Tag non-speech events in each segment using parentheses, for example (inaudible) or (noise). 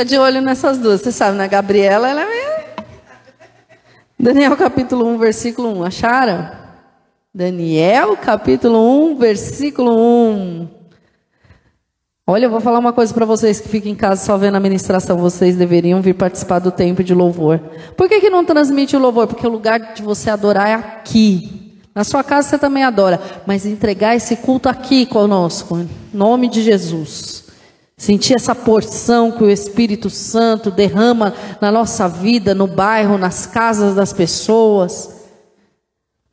Fica de olho nessas duas. Você sabe, né? Gabriela, ela é. Daniel capítulo 1, versículo 1. Acharam? Daniel capítulo 1, versículo 1. Olha, eu vou falar uma coisa para vocês que ficam em casa só vendo a ministração. Vocês deveriam vir participar do tempo de louvor. Por que, que não transmite o louvor? Porque o lugar de você adorar é aqui. Na sua casa você também adora. Mas entregar esse culto aqui conosco. Em nome de Jesus. Sentir essa porção que o Espírito Santo derrama na nossa vida, no bairro, nas casas das pessoas.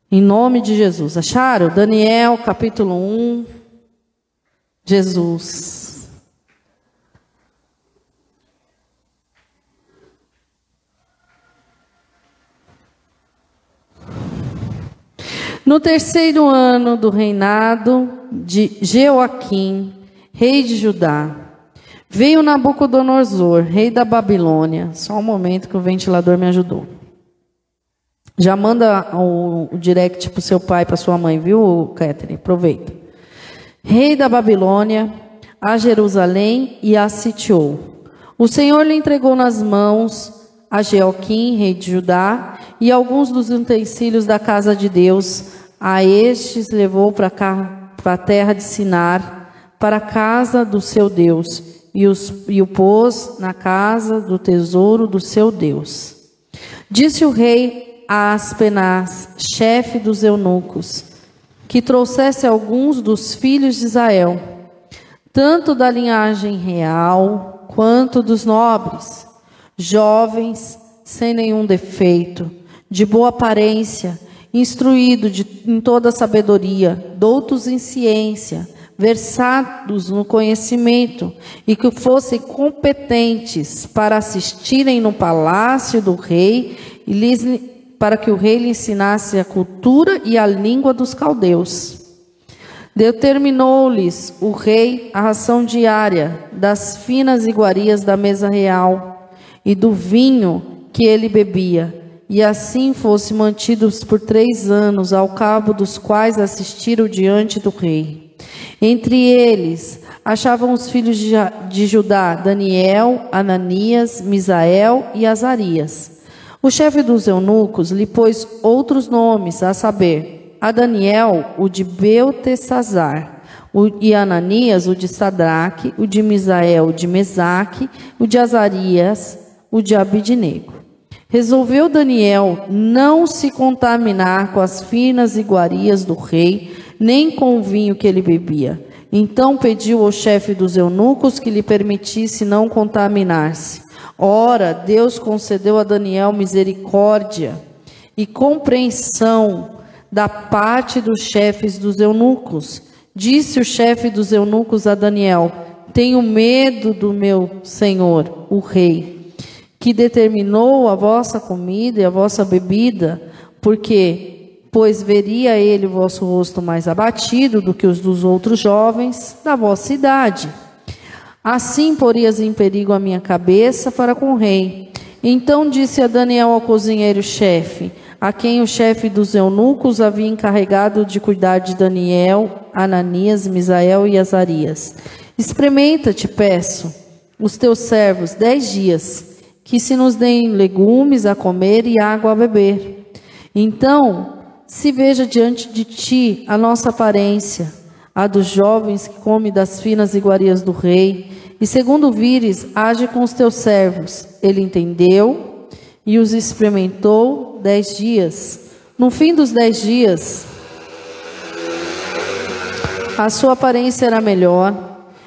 Em nome de Jesus. Acharam? Daniel, capítulo 1. Jesus. No terceiro ano do reinado de Jeoaquim, rei de Judá, veio Nabucodonosor, rei da Babilônia. Só um momento que o ventilador me ajudou. Já manda o, direct para seu pai, para sua mãe, viu, Catherine? Aproveita. Rei da Babilônia, a Jerusalém e a sitiou. O Senhor lhe entregou nas mãos a Jeoquim, rei de Judá, e alguns dos utensílios da casa de Deus. A estes levou para a terra de Sinar, para a casa do seu Deus, e, os, e o pôs na casa do tesouro do seu Deus. Disse o rei Aspenaz, chefe dos eunucos, que trouxesse alguns dos filhos de Israel, tanto da linhagem real quanto dos nobres, jovens, sem nenhum defeito, de boa aparência, instruído de, em toda sabedoria, doutos em ciência, versados no conhecimento e que fossem competentes para assistirem no palácio do rei e lhes para que o rei lhe ensinasse a cultura e a língua dos caldeus. Determinou-lhes o rei a ração diária das finas iguarias da mesa real e do vinho que ele bebia, e assim fosse mantidos por três anos, ao cabo dos quais assistiram diante do rei. Entre eles achavam os filhos de Judá Daniel, Ananias, Misael e Azarias. O chefe dos eunucos lhe pôs outros nomes, a saber, a Daniel, o de Beltesazar, e Ananias, o de Sadraque, o de Misael, o de Mesaque, o de Azarias, o de Abidnego. Resolveu Daniel não se contaminar com as finas iguarias do rei, nem com o vinho que ele bebia. Então pediu ao chefe dos eunucos que lhe permitisse não contaminar-se. Ora, Deus concedeu a Daniel misericórdia e compreensão da parte dos chefes dos eunucos. Disse o chefe dos eunucos a Daniel: Tenho medo do meu senhor, o rei, que determinou a vossa comida e a vossa bebida, porque, pois veria ele o vosso rosto mais abatido do que os dos outros jovens da vossa idade. Assim porias em perigo a minha cabeça para com o rei. Então disse a Daniel ao cozinheiro-chefe, a quem o chefe dos eunucos havia encarregado de cuidar de Daniel, Ananias, Misael e Azarias: Experimenta, te peço, os teus servos dez dias, que se nos deem legumes a comer e água a beber. Então se veja diante de ti a nossa aparência, a dos jovens que comem das finas iguarias do rei e segundo vires, age com os teus servos. Ele entendeu e os experimentou dez dias. No fim dos dez dias, a sua aparência era melhor.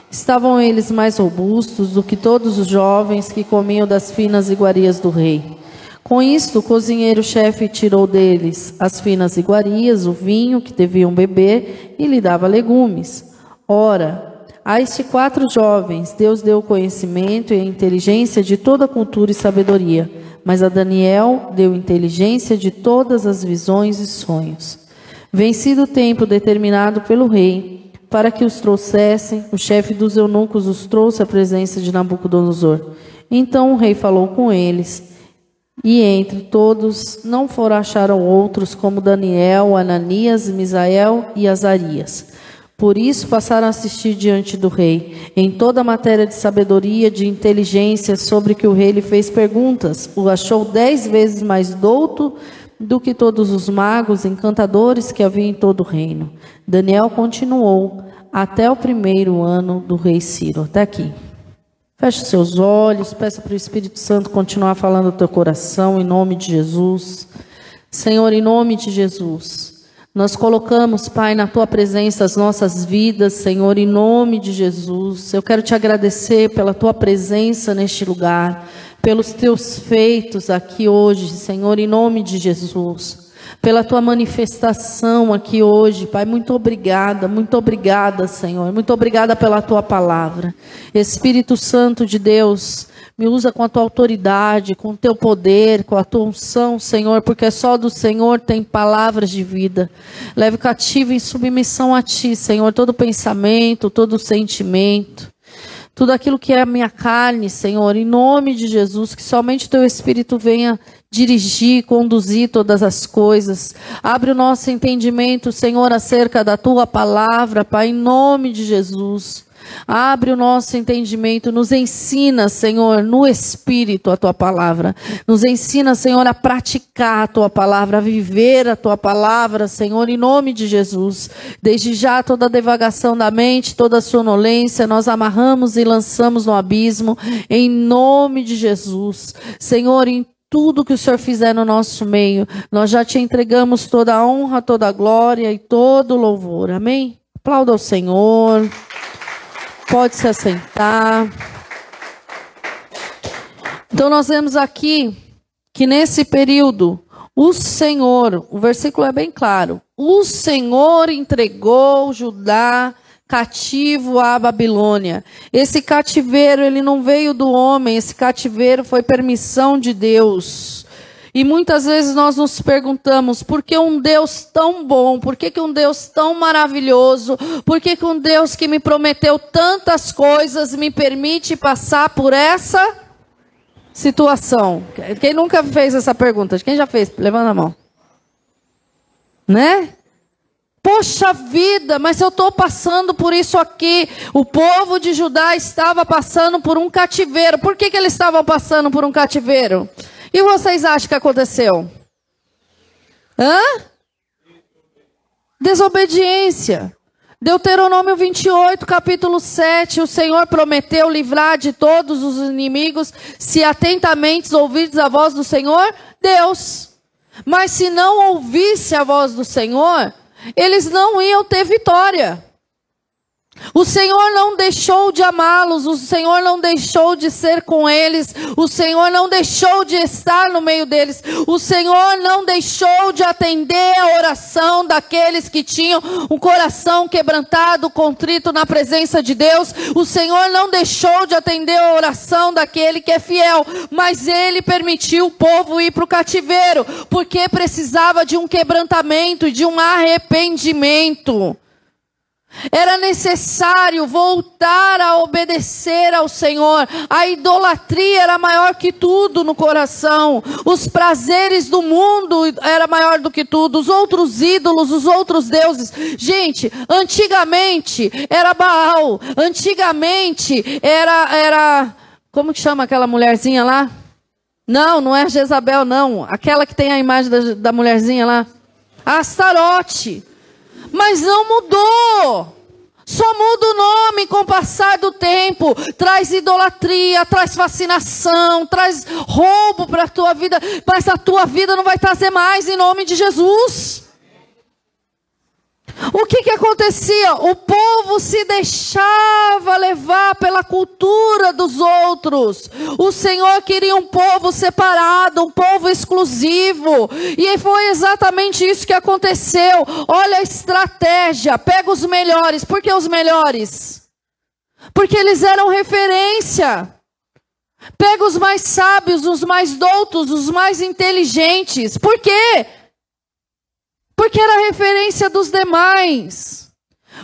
Estavam eles mais robustos do que todos os jovens que comiam das finas iguarias do rei. Com isto, o cozinheiro-chefe tirou deles as finas iguarias, o vinho que deviam beber e lhe dava legumes. Ora, a estes quatro jovens, Deus deu conhecimento e inteligência de toda cultura e sabedoria, mas a Daniel deu inteligência de todas as visões e sonhos. Vencido o tempo determinado pelo rei, para que os trouxessem, o chefe dos eunucos os trouxe à presença de Nabucodonosor. Então o rei falou com eles, e entre todos não foram acharam outros como Daniel, Ananias, Misael e Azarias Por isso passaram a assistir diante do rei, em toda a matéria de sabedoria, de inteligência, sobre que o rei lhe fez perguntas. O achou dez vezes mais douto do que todos os magos, encantadores que havia em todo o reino. Daniel continuou até o primeiro ano do rei Ciro. Até aqui. Feche seus olhos, peça para o Espírito Santo continuar falando no teu coração, em nome de Jesus. Senhor, em nome de Jesus. Nós colocamos, Pai, na tua presença as nossas vidas, Senhor, em nome de Jesus. Eu quero te agradecer pela tua presença neste lugar, pelos teus feitos aqui hoje, Senhor, em nome de Jesus pela tua manifestação aqui hoje, Pai. Muito obrigada, muito obrigada, Senhor. Muito obrigada pela tua palavra. Espírito Santo de Deus, me usa com a tua autoridade, com o teu poder, com a tua unção, Senhor, porque só do Senhor tem palavras de vida. Leve cativo em submissão a ti, Senhor, todo pensamento, todo sentimento tudo aquilo que é a minha carne, Senhor, em nome de Jesus, que somente teu Espírito venha dirigir, conduzir todas as coisas. Abre o nosso entendimento, Senhor, acerca da tua palavra, Pai, em nome de Jesus. Abre o nosso entendimento, nos ensina, Senhor, no Espírito a tua palavra. Nos ensina, Senhor, a praticar a tua palavra, a viver a tua palavra, Senhor, em nome de Jesus. Desde já, toda devagação da mente, toda sonolência, nós amarramos e lançamos no abismo, em nome de Jesus. Senhor, em tudo que o Senhor fizer no nosso meio, nós já te entregamos toda a honra, toda a glória e todo o louvor. Amém? Aplauda ao Senhor. Pode se assentar. Então nós vemos aqui que nesse período o Senhor, o versículo é bem claro, o Senhor entregou Judá cativo à Babilônia. Esse cativeiro, ele não veio do homem, esse cativeiro foi permissão de Deus. E muitas vezes nós nos perguntamos por que um Deus tão bom, por que, que um Deus tão maravilhoso, por que, que um Deus que me prometeu tantas coisas me permite passar por essa situação? Quem nunca fez essa pergunta? Quem já fez? Levanta a mão. Né? Poxa vida, mas eu estou passando por isso aqui. O povo de Judá estava passando por um cativeiro. Por que, que eles estavam passando por um cativeiro? E vocês acham que aconteceu? Hã? Desobediência. Deuteronômio 28, capítulo 7, o Senhor prometeu livrar de todos os inimigos, se atentamente ouvirdes a voz do Senhor, Deus. Mas se não ouvisse a voz do Senhor, eles não iam ter vitória. O Senhor não deixou de amá-los, o Senhor não deixou de ser com eles, o Senhor não deixou de estar no meio deles, o Senhor não deixou de atender a oração daqueles que tinham um coração quebrantado, contrito na presença de Deus, o Senhor não deixou de atender a oração daquele que é fiel, mas ele permitiu o povo ir para o cativeiro, porque precisava de um quebrantamento de um arrependimento. Era necessário voltar a obedecer ao Senhor. A idolatria era maior que tudo no coração. Os prazeres do mundo era maior do que tudo. Os outros ídolos, os outros deuses. Gente, antigamente era Baal. Antigamente era era como que chama aquela mulherzinha lá? Não, não é Jezabel não. Aquela que tem a imagem da, da mulherzinha lá. Astarote. Mas não mudou. Só muda o nome com o passar do tempo. Traz idolatria, traz fascinação, traz roubo para a tua vida. Mas a tua vida não vai trazer mais em nome de Jesus. O que, que acontecia? O povo se deixava levar pela cultura dos outros. O Senhor queria um povo separado, um povo exclusivo. E foi exatamente isso que aconteceu. Olha a estratégia. Pega os melhores. Por que os melhores? Porque eles eram referência. Pega os mais sábios, os mais doutos, os mais inteligentes. Por quê? Porque era referência dos demais.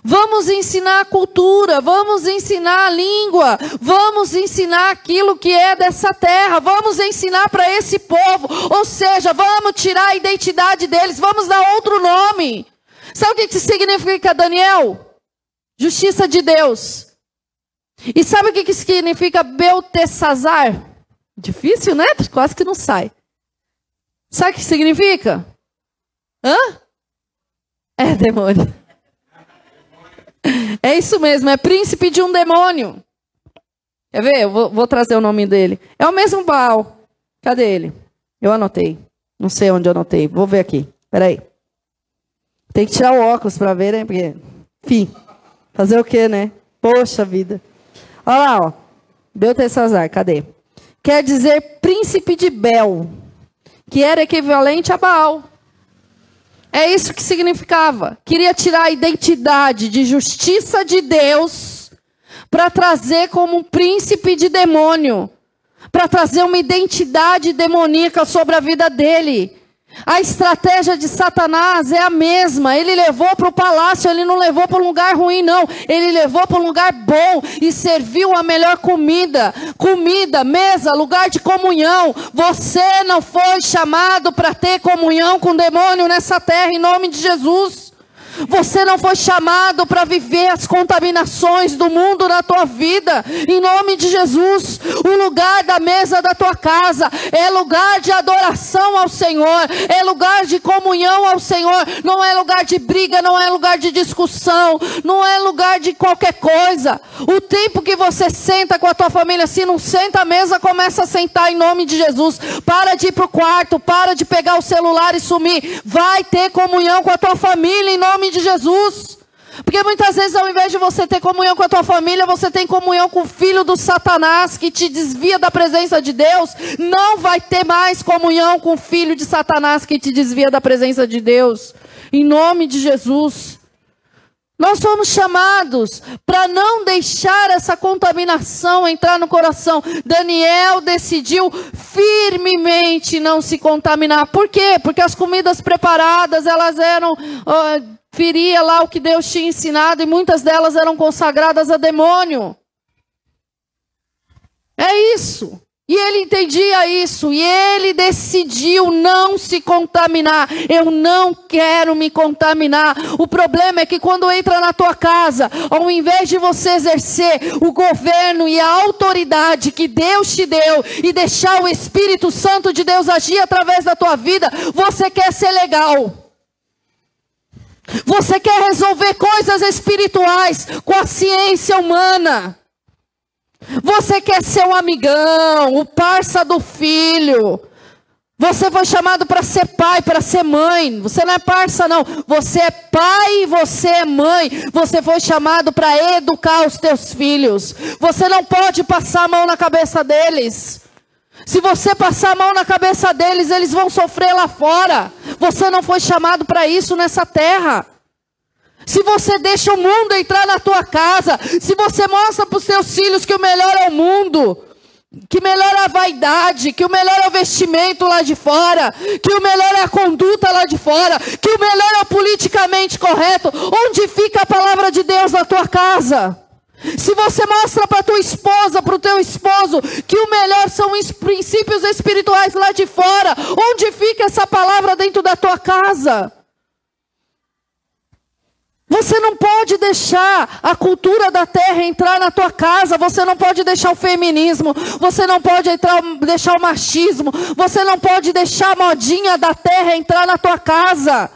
Vamos ensinar a cultura, vamos ensinar a língua, vamos ensinar aquilo que é dessa terra, vamos ensinar para esse povo, ou seja, vamos tirar a identidade deles, vamos dar outro nome. Sabe o que significa Daniel? Justiça de Deus. E sabe o que, significa Beltesazar? Difícil, né? Quase que não sai. Sabe o que significa? Hã? É demônio. É isso mesmo, é príncipe de um demônio. Quer ver? Eu vou, vou trazer o nome dele. É o mesmo Baal. Cadê ele? Eu anotei. Não sei onde eu anotei. Vou ver aqui. Peraí. Tem que tirar o óculos para ver, né? Porque, enfim, fazer o quê, né? Poxa vida. Olha lá, ó. Beltesazar, cadê? Quer dizer príncipe de Bel, que era equivalente a Baal. É isso que significava. Queria tirar a identidade de justiça de Deus para trazer como um príncipe de demônio, para trazer uma identidade demoníaca sobre a vida dele. A estratégia de Satanás é a mesma. Ele levou para o palácio, ele não levou para um lugar ruim, não. Ele levou para um lugar bom e serviu a melhor comida. Comida, mesa, lugar de comunhão. Você não foi chamado para ter comunhão com o demônio nessa terra, em nome de Jesus. Você não foi chamado para viver as contaminações do mundo na tua vida. Em nome de Jesus, o lugar da mesa da tua casa é lugar de adoração ao Senhor, é lugar de comunhão ao Senhor. Não é lugar de briga, não é lugar de discussão, não é lugar de qualquer coisa. O tempo que você senta com a tua família, se não senta à mesa, começa a sentar em nome de Jesus. Para de ir para o quarto, para de pegar o celular e sumir. Vai ter comunhão com a tua família em nome nome de Jesus. Porque muitas vezes, ao invés de você ter comunhão com a tua família, você tem comunhão com o filho do Satanás, que te desvia da presença de Deus. Não vai ter mais comunhão com o filho de Satanás, que te desvia da presença de Deus. Em nome de Jesus. Nós somos chamados para não deixar essa contaminação entrar no coração. Daniel decidiu firmemente não se contaminar. Por quê? Porque as comidas preparadas, elas eram uh, feria lá o que Deus tinha ensinado e muitas delas eram consagradas a demônio. É isso. E ele entendia isso e ele decidiu não se contaminar. Eu não quero me contaminar. O problema é que quando entra na tua casa, ao invés de você exercer o governo e a autoridade que Deus te deu e deixar o Espírito Santo de Deus agir através da tua vida, você quer ser legal. Você quer resolver coisas espirituais com a ciência humana. Você quer ser um amigão, o parça do filho. Você foi chamado para ser pai, para ser mãe. Você não é parça, não. Você é pai e você é mãe. Você foi chamado para educar os teus filhos. Você não pode passar a mão na cabeça deles. Se você passar a mão na cabeça deles, eles vão sofrer lá fora. Você não foi chamado para isso nessa terra. Se você deixa o mundo entrar na tua casa, se você mostra para os seus filhos que o melhor é o mundo, que melhor é a vaidade, que o melhor é o vestimento lá de fora, que o melhor é a conduta lá de fora, que o melhor é o politicamente correto, onde fica a palavra de Deus na tua casa? Se você mostra para tua esposa, para o teu esposo, que o melhor são os princípios espirituais lá de fora, onde fica essa palavra dentro da tua casa? Você não pode deixar a cultura da terra entrar na tua casa, você não pode deixar o feminismo, você não pode entrar, deixar o machismo, você não pode deixar a modinha da terra entrar na tua casa.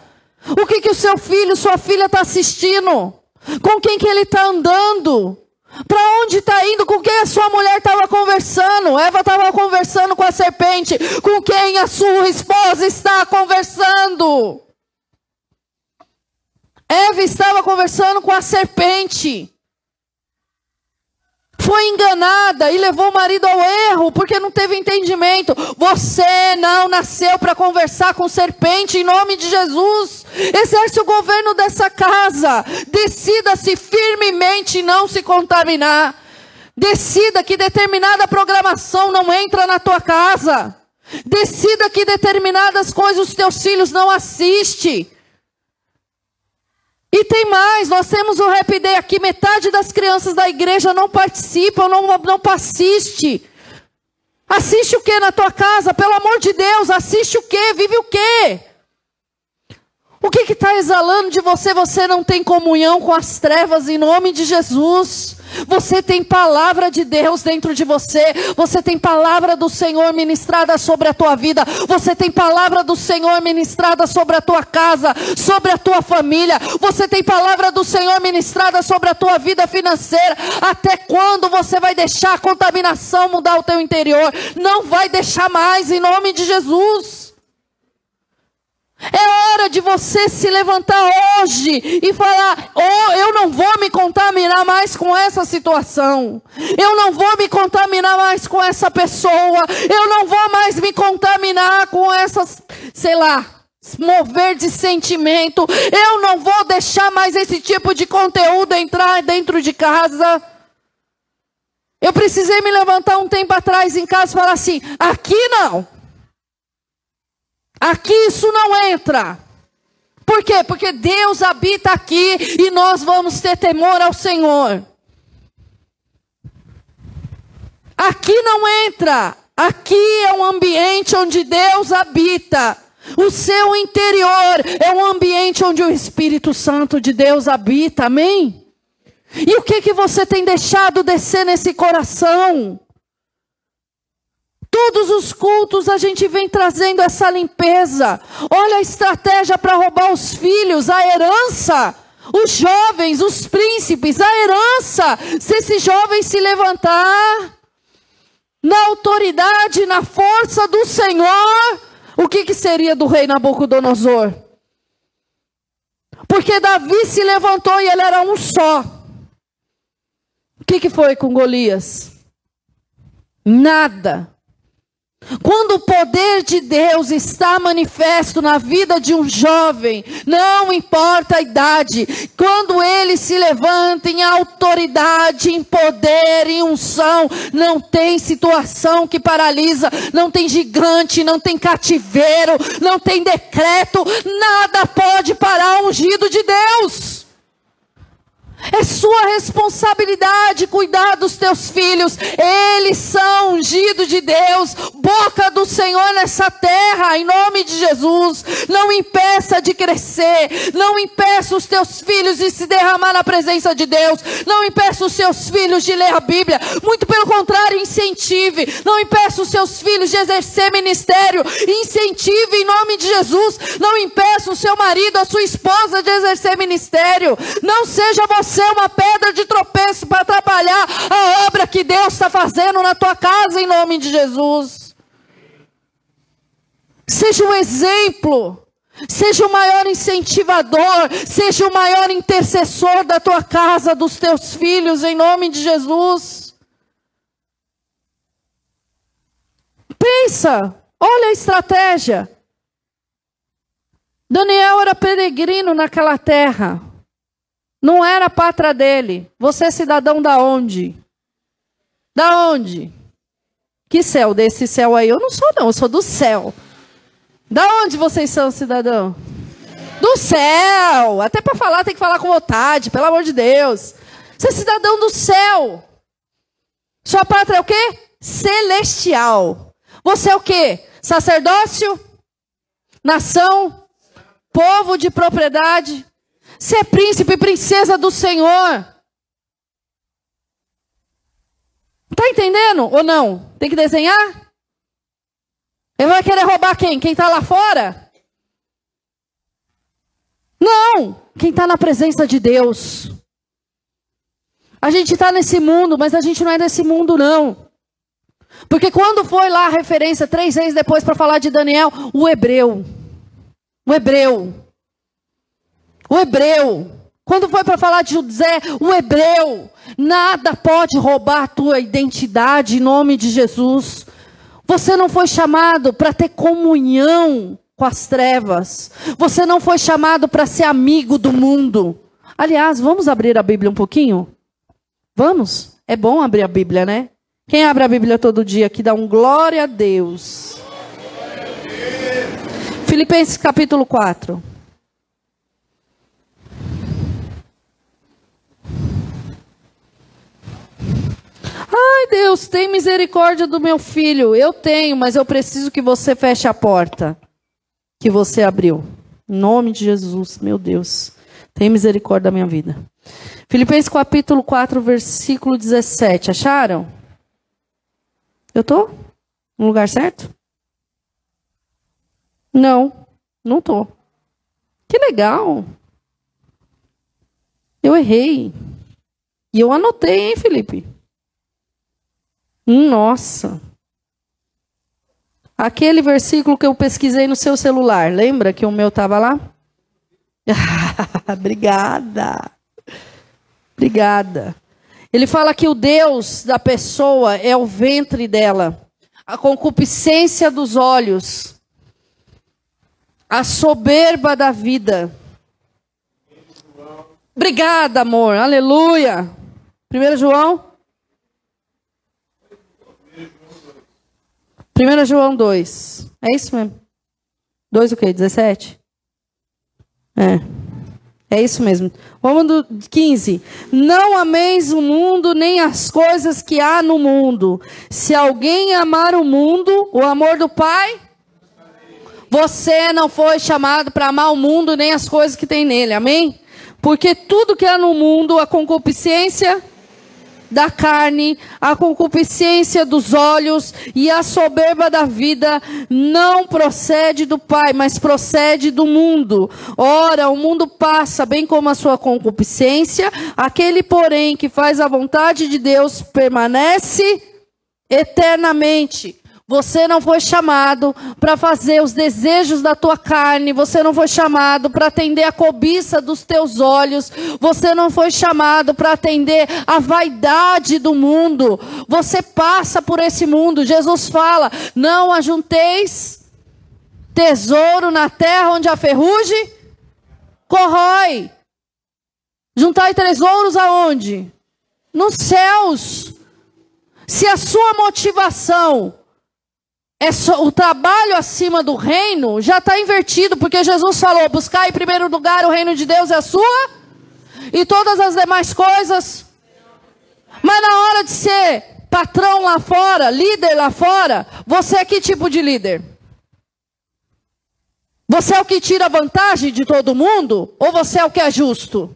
O que, que o seu filho, sua filha está assistindo? Com quem que ele está andando? Para onde está indo? Com quem a sua mulher estava conversando? Eva estava conversando com a serpente. Com quem a sua esposa está conversando? Eva estava conversando com a serpente. Foi enganada e levou o marido ao erro porque não teve entendimento. Você não nasceu para conversar com serpente em nome de Jesus. Exerce o governo dessa casa. Decida-se firmemente não se contaminar. Decida que determinada programação não entra na tua casa. Decida que determinadas coisas os teus filhos não assistem. E tem mais, nós temos o Rap Day aqui, metade das crianças da igreja não participam, não, não assiste. Assiste o que na tua casa? Pelo amor de Deus, assiste o que? Vive o que? O que está exalando de você? Você não tem comunhão com as trevas em nome de Jesus. Você tem palavra de Deus dentro de você. Você tem palavra do Senhor ministrada sobre a tua vida. Você tem palavra do Senhor ministrada sobre a tua casa, sobre a tua família. Você tem palavra do Senhor ministrada sobre a tua vida financeira. Até quando você vai deixar a contaminação mudar o teu interior? Não vai deixar mais em nome de Jesus. É hora de você se levantar hoje e falar: oh, eu não vou me contaminar mais com essa situação. Eu não vou me contaminar mais com essa pessoa. Eu não vou mais me contaminar com essas, sei lá, mover de sentimento. Eu não vou deixar mais esse tipo de conteúdo entrar dentro de casa. Eu precisei me levantar um tempo atrás em casa e falar assim: aqui não. Aqui isso não entra. Por quê? Porque Deus habita aqui e nós vamos ter temor ao Senhor. Aqui não entra. Aqui é um ambiente onde Deus habita. O seu interior é um ambiente onde o Espírito Santo de Deus habita. Amém? E o que que você tem deixado descer nesse coração? Todos os cultos a gente vem trazendo essa limpeza. Olha a estratégia para roubar os filhos, a herança. Os jovens, os príncipes, a herança. Se esse jovem se levantar na autoridade, na força do Senhor, o que, que seria do rei Nabucodonosor? Porque Davi se levantou e ele era um só. O que, que foi com Golias? Nada. Quando o poder de Deus está manifesto na vida de um jovem, não importa a idade, quando ele se levanta em autoridade, em poder, em unção, não tem situação que paralisa, não tem gigante, não tem cativeiro, não tem decreto, nada pode parar o ungido de Deus. É sua responsabilidade cuidar dos teus filhos. Eles são ungidos de Deus, boca do Senhor nessa terra, em nome de Jesus. Não impeça de crescer. Não impeça os teus filhos de se derramar na presença de Deus. Não impeça os seus filhos de ler a Bíblia. Muito pelo contrário, incentive. Não impeça os seus filhos de exercer ministério. Incentive em nome de Jesus. Não impeça o seu marido, a sua esposa de exercer ministério. Não seja você ser uma pedra de tropeço para atrapalhar a obra que Deus está fazendo na tua casa, em nome de Jesus. Seja um exemplo. Seja o maior incentivador, seja o maior intercessor da tua casa, dos teus filhos, em nome de Jesus. Pensa, olha a estratégia. Daniel era peregrino naquela terra. Não era a pátria dele. Você é cidadão da onde? Da onde? Que céu? Desse céu aí? Eu não sou, não. Eu sou do céu. Da onde vocês são cidadão? Do céu. Até para falar tem que falar com vontade, pelo amor de Deus. Você é cidadão do céu. Sua pátria é o quê? Celestial. Você é o quê? Sacerdócio? Nação? Povo de propriedade? Ser príncipe e princesa do Senhor. Está entendendo ou não? Tem que desenhar? Ele vai querer roubar quem? Quem está lá fora? Não! Quem está na presença de Deus. A gente está nesse mundo, mas a gente não é desse mundo, não. Porque quando foi lá a referência, três vezes depois, para falar de Daniel, o hebreu. O hebreu. O hebreu. Quando foi para falar de José, o hebreu. Nada pode roubar tua identidade em nome de Jesus. Você não foi chamado para ter comunhão com as trevas. Você não foi chamado para ser amigo do mundo. Aliás, vamos abrir a Bíblia um pouquinho? Vamos? É bom abrir a Bíblia, né? Quem abre a Bíblia todo dia aqui dá um glória a Deus. Filipenses capítulo 4. Ai, Deus, tem misericórdia do meu filho. Eu tenho, mas eu preciso que você feche a porta que você abriu. Em nome de Jesus, meu Deus. Tem misericórdia da minha vida. Filipenses capítulo 4, versículo 17. Acharam? Eu estou no lugar certo? Não, não estou. Que legal. Eu errei. E eu anotei, hein, Felipe? Nossa. Aquele versículo que eu pesquisei no seu celular, lembra que o meu estava lá? (laughs) Obrigada. Obrigada. Ele fala que o Deus da pessoa é o ventre dela, a concupiscência dos olhos, a soberba da vida. Obrigada, amor. Aleluia. 1 João. 1 João 2. É isso mesmo? 2 o quê? 17? É. É isso mesmo. Vamos do 15. Não ameis o mundo nem as coisas que há no mundo. Se alguém amar o mundo, o amor do Pai, você não foi chamado para amar o mundo nem as coisas que tem nele. Amém? Porque tudo que há no mundo, a concupiscência da carne, a concupiscência dos olhos e a soberba da vida não procede do Pai, mas procede do mundo. Ora, o mundo passa, bem como a sua concupiscência, aquele, porém, que faz a vontade de Deus permanece eternamente. Você não foi chamado para fazer os desejos da tua carne, você não foi chamado para atender a cobiça dos teus olhos, você não foi chamado para atender a vaidade do mundo. Você passa por esse mundo. Jesus fala: "Não ajunteis tesouro na terra onde a ferrugem corrói. Juntai tesouros aonde? Nos céus. Se a sua motivação é só, o trabalho acima do reino já está invertido, porque Jesus falou: buscar em primeiro lugar o reino de Deus é a sua, e todas as demais coisas. Mas na hora de ser patrão lá fora, líder lá fora, você é que tipo de líder? Você é o que tira vantagem de todo mundo? Ou você é o que é justo?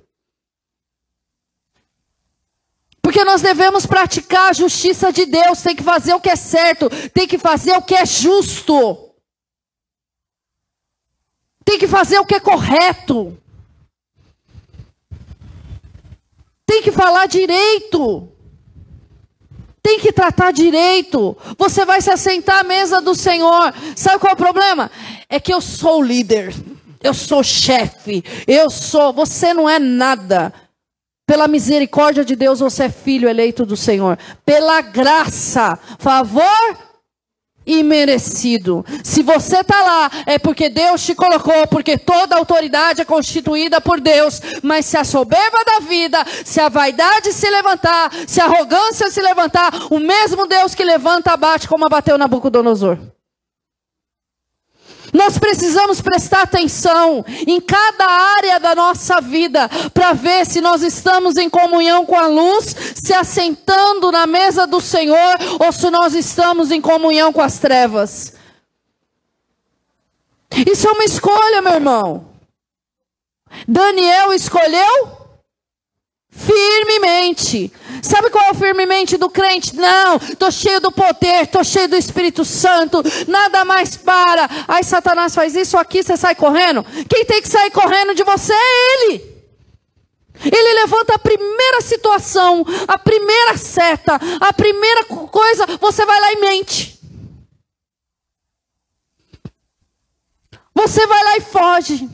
Porque nós devemos praticar a justiça de Deus, tem que fazer o que é certo, tem que fazer o que é justo. Tem que fazer o que é correto. Tem que falar direito. Tem que tratar direito. Você vai se assentar à mesa do Senhor. Sabe qual é o problema? É que eu sou o líder. Eu sou chefe. Eu sou. Você não é nada. Pela misericórdia de Deus, você é filho eleito do Senhor. Pela graça, favor e merecido. Se você está lá, é porque Deus te colocou, porque toda autoridade é constituída por Deus. Mas se a soberba da vida, se a vaidade se levantar, se a arrogância se levantar, o mesmo Deus que levanta, abate como abateu Nabucodonosor. Nós precisamos prestar atenção em cada área da nossa vida para ver se nós estamos em comunhão com a luz, se assentando na mesa do Senhor ou se nós estamos em comunhão com as trevas. Isso é uma escolha, meu irmão. Daniel escolheu firmemente. Sabe qual é o firmemente do crente? Não, estou cheio do poder, estou cheio do Espírito Santo, nada mais para. Aí Satanás faz isso aqui, você sai correndo. Quem tem que sair correndo de você é ele. Ele levanta a primeira situação, a primeira seta, a primeira coisa, você vai lá e mente. Você vai lá e foge.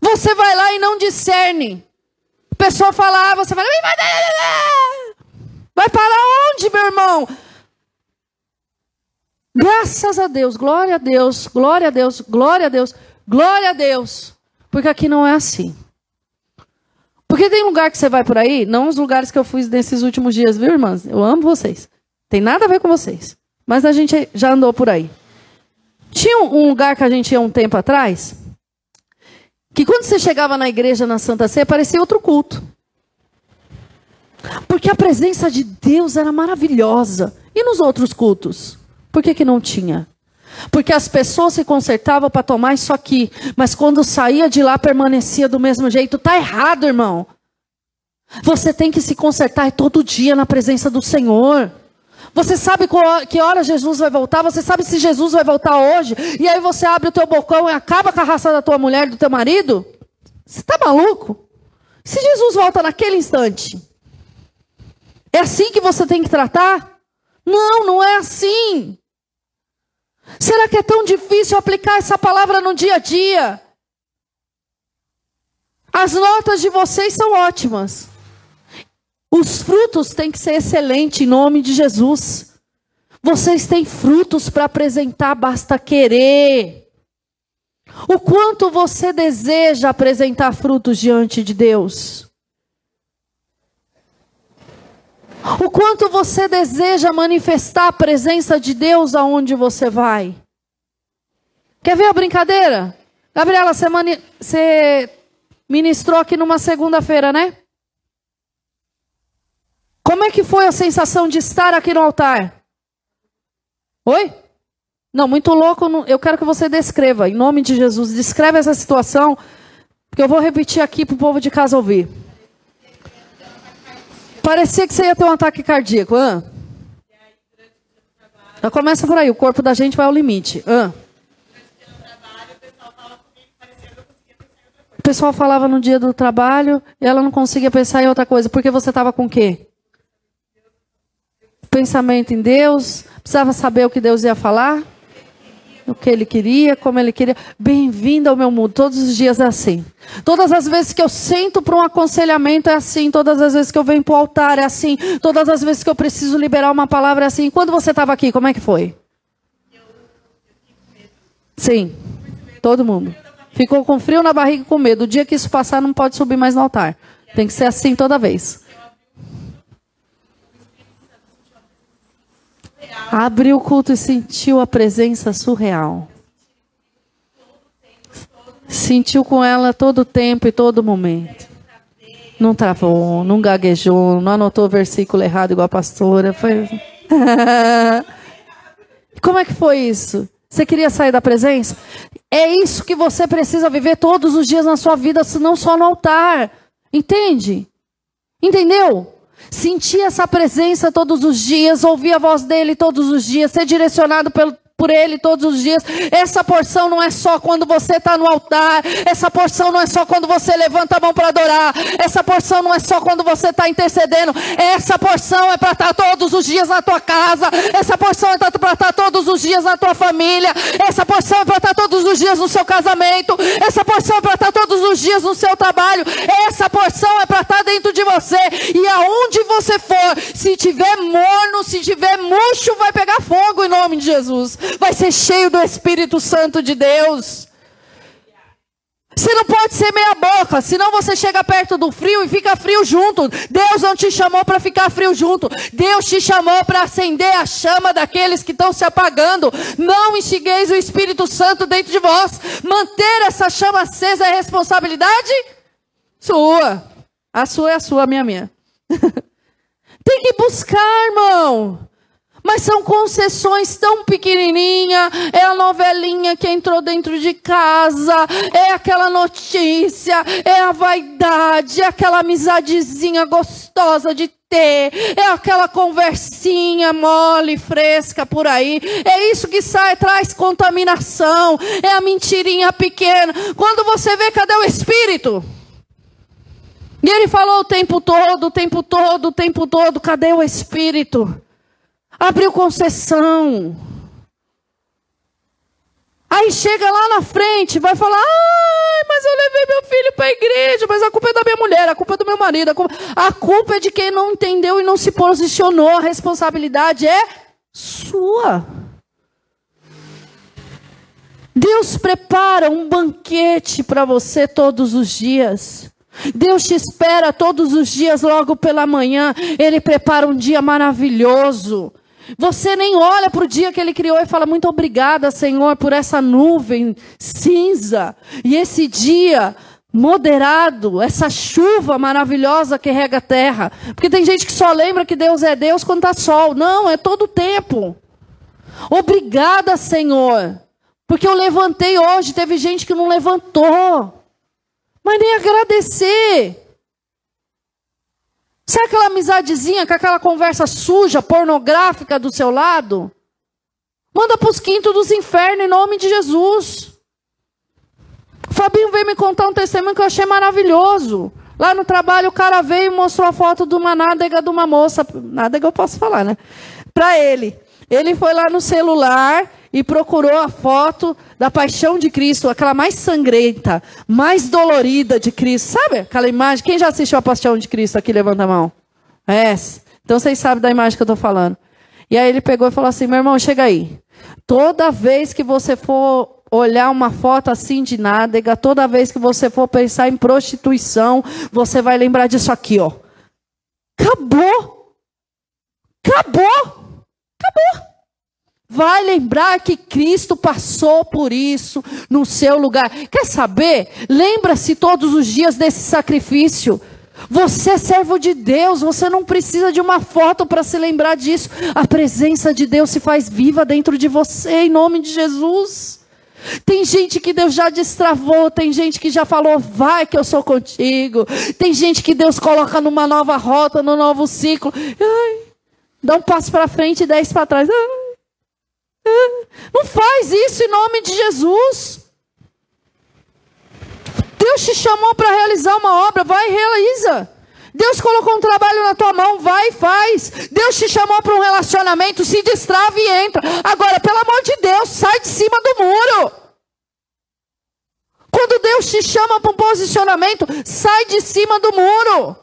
Você vai lá e não discerne pessoa fala, ah, você fala, vai para onde, meu irmão? Graças a Deus, glória a Deus, glória a Deus, glória a Deus, glória a Deus. Porque aqui não é assim. Porque tem lugar que você vai por aí, não os lugares que eu fui nesses últimos dias, viu, irmãs? Eu amo vocês. Tem nada a ver com vocês. Mas a gente já andou por aí. Tinha um lugar que a gente ia um tempo atrás, que quando você chegava na igreja na Santa Ceia, parecia outro culto. Porque a presença de Deus era maravilhosa. E nos outros cultos? Por que, que não tinha? Porque as pessoas se consertavam para tomar isso aqui, mas quando saía de lá permanecia do mesmo jeito. Tá errado, irmão. Você tem que se consertar todo dia na presença do Senhor. Você sabe que hora Jesus vai voltar? Você sabe se Jesus vai voltar hoje? E aí você abre o teu bocão e acaba com a raça da tua mulher, do teu marido? Você está maluco? Se Jesus volta naquele instante, é assim que você tem que tratar? Não, não é assim. Será que é tão difícil aplicar essa palavra no dia a dia? As notas de vocês são ótimas. Os frutos têm que ser excelentes em nome de Jesus. Vocês têm frutos para apresentar, basta querer. O quanto você deseja apresentar frutos diante de Deus? O quanto você deseja manifestar a presença de Deus aonde você vai? Quer ver a brincadeira? Gabriela, você, mani... você ministrou aqui numa segunda-feira, né? Como é que foi a sensação de estar aqui no altar? Oi? Não, muito louco. Eu quero que você descreva, em nome de Jesus, descreve essa situação, porque eu vou repetir aqui para o povo de casa ouvir. Parecia que você ia ter um ataque cardíaco. Ah. Já começa por aí, o corpo da gente vai ao limite. Ah. O pessoal falava no dia do trabalho e ela não conseguia pensar em outra coisa. Porque você estava com o quê? Pensamento em Deus, precisava saber o que Deus ia falar, o que ele queria, como ele queria. Bem-vindo ao meu mundo. Todos os dias é assim. Todas as vezes que eu sento para um aconselhamento é assim. Todas as vezes que eu venho para o altar é assim. Todas as vezes que eu preciso liberar uma palavra é assim. Quando você estava aqui, como é que foi? Sim, todo mundo. Ficou com frio na barriga e com medo. O dia que isso passar, não pode subir mais no altar. Tem que ser assim toda vez. Abriu o culto e sentiu a presença surreal. Sentiu com ela todo o tempo e todo momento. Não travou, não gaguejou, não anotou o versículo errado igual a pastora. Foi... (laughs) Como é que foi isso? Você queria sair da presença? É isso que você precisa viver todos os dias na sua vida, não só no altar. Entende? Entendeu? Sentir essa presença todos os dias, ouvir a voz dele todos os dias, ser direcionado pelo, por Ele todos os dias. Essa porção não é só quando você está no altar. Essa porção não é só quando você levanta a mão para adorar. Essa porção não é só quando você está intercedendo. Essa porção é para estar tá todos os dias na tua casa. Essa porção é para estar tá todos os dias na tua família. Essa porção é para estar tá todos os dias no seu casamento. Essa porção é para estar todos os dias no seu trabalho. Essa porção é para estar dentro de você. E aonde você for, se tiver morno, se tiver murcho, vai pegar fogo em nome de Jesus vai ser cheio do Espírito Santo de Deus. Você não pode ser meia boca, senão você chega perto do frio e fica frio junto. Deus não te chamou para ficar frio junto. Deus te chamou para acender a chama daqueles que estão se apagando. Não enxigueis o Espírito Santo dentro de vós. Manter essa chama acesa é responsabilidade sua. A sua é a sua, minha, minha. (laughs) Tem que buscar, irmão. Mas são concessões tão pequenininha, é a novelinha que entrou dentro de casa, é aquela notícia, é a vaidade, é aquela amizadezinha gostosa de ter, é aquela conversinha mole, fresca por aí. É isso que sai, traz contaminação, é a mentirinha pequena. Quando você vê, cadê o espírito? E ele falou o tempo todo, o tempo todo, o tempo todo, cadê o espírito? Abriu concessão. Aí chega lá na frente, vai falar: ai, mas eu levei meu filho para a igreja, mas a culpa é da minha mulher, a culpa é do meu marido, a culpa... a culpa é de quem não entendeu e não se posicionou, a responsabilidade é sua. Deus prepara um banquete para você todos os dias. Deus te espera todos os dias, logo pela manhã. Ele prepara um dia maravilhoso. Você nem olha para o dia que ele criou e fala: Muito obrigada, Senhor, por essa nuvem cinza e esse dia moderado, essa chuva maravilhosa que rega a terra. Porque tem gente que só lembra que Deus é Deus quando está sol. Não, é todo o tempo. Obrigada, Senhor. Porque eu levantei hoje, teve gente que não levantou. Mas nem agradecer. Sabe aquela amizadezinha com aquela conversa suja, pornográfica do seu lado? Manda para os quintos dos infernos em nome de Jesus. O Fabinho veio me contar um testemunho que eu achei maravilhoso. Lá no trabalho, o cara veio e mostrou a foto de uma nádega de uma moça. Nádega eu posso falar, né? Para ele. Ele foi lá no celular e procurou a foto da paixão de Cristo, aquela mais sangrenta, mais dolorida de Cristo. Sabe aquela imagem? Quem já assistiu a paixão de Cristo aqui? Levanta a mão. É. Então vocês sabem da imagem que eu estou falando. E aí ele pegou e falou assim: meu irmão, chega aí. Toda vez que você for olhar uma foto assim de nádega, toda vez que você for pensar em prostituição, você vai lembrar disso aqui, ó. Acabou. Acabou. Acabou. Vai lembrar que Cristo passou por isso no seu lugar. Quer saber? Lembra-se todos os dias desse sacrifício. Você é servo de Deus, você não precisa de uma foto para se lembrar disso. A presença de Deus se faz viva dentro de você, em nome de Jesus. Tem gente que Deus já destravou, tem gente que já falou, vai que eu sou contigo. Tem gente que Deus coloca numa nova rota, num novo ciclo. Ai, dá um passo para frente e dez para trás. Ai. Não faz isso em nome de Jesus. Deus te chamou para realizar uma obra, vai e realiza. Deus colocou um trabalho na tua mão, vai e faz. Deus te chamou para um relacionamento, se destrave e entra. Agora, pelo amor de Deus, sai de cima do muro. Quando Deus te chama para um posicionamento, sai de cima do muro.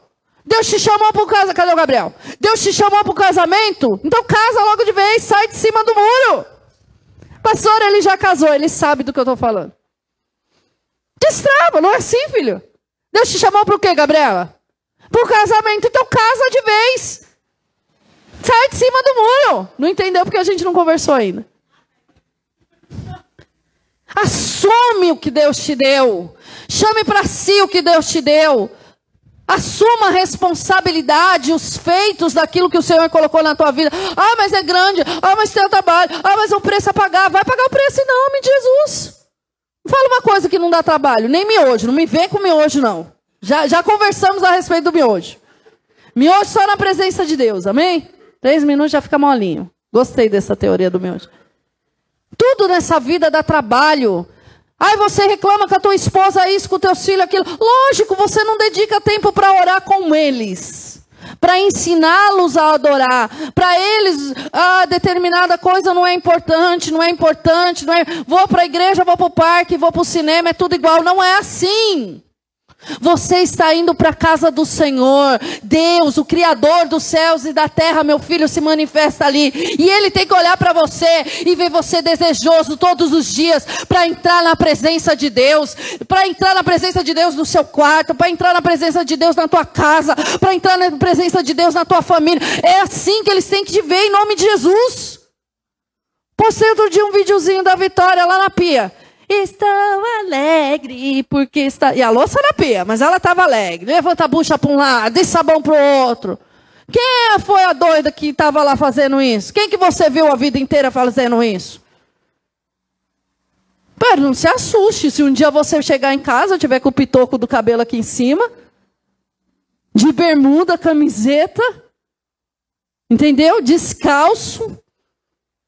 Deus te chamou para o casamento. Cadê o Gabriel? Deus te chamou para o casamento? Então casa logo de vez, sai de cima do muro. Pastor, ele já casou, ele sabe do que eu estou falando. Destrava, não é assim, filho? Deus te chamou para o quê, Gabriela? Para o casamento, então casa de vez. Sai de cima do muro. Não entendeu porque a gente não conversou ainda. Assume o que Deus te deu. Chame para si o que Deus te deu. Assuma a responsabilidade, os feitos daquilo que o Senhor colocou na tua vida. Ah, mas é grande. Ah, mas tem o trabalho. Ah, mas é um preço a pagar. Vai pagar o preço em nome de Jesus. Fala uma coisa que não dá trabalho. Nem miojo. Não me vem com miojo, não. Já, já conversamos a respeito do miojo. Miojo só na presença de Deus. Amém? Três minutos já fica molinho. Gostei dessa teoria do miojo. Tudo nessa vida dá trabalho. Aí você reclama com a tua esposa isso, com o teu filho aquilo. Lógico, você não dedica tempo para orar com eles. Para ensiná-los a adorar. Para eles, ah, determinada coisa não é importante, não é importante. Não é... Vou para a igreja, vou para o parque, vou para o cinema, é tudo igual. Não é assim. Você está indo para a casa do Senhor. Deus, o Criador dos céus e da terra, meu filho, se manifesta ali. E Ele tem que olhar para você e ver você desejoso todos os dias para entrar na presença de Deus. Para entrar na presença de Deus no seu quarto. Para entrar na presença de Deus na tua casa. Para entrar na presença de Deus na tua família. É assim que eles têm que te ver em nome de Jesus. Postei outro dia um videozinho da Vitória lá na pia. Estou alegre porque está. E a louça na pia, mas ela estava alegre. Levanta a bucha para um lado, dê sabão para o outro. Quem foi a doida que estava lá fazendo isso? Quem que você viu a vida inteira fazendo isso? Pera, não se assuste se um dia você chegar em casa, tiver com o pitoco do cabelo aqui em cima, de bermuda, camiseta, entendeu? Descalço,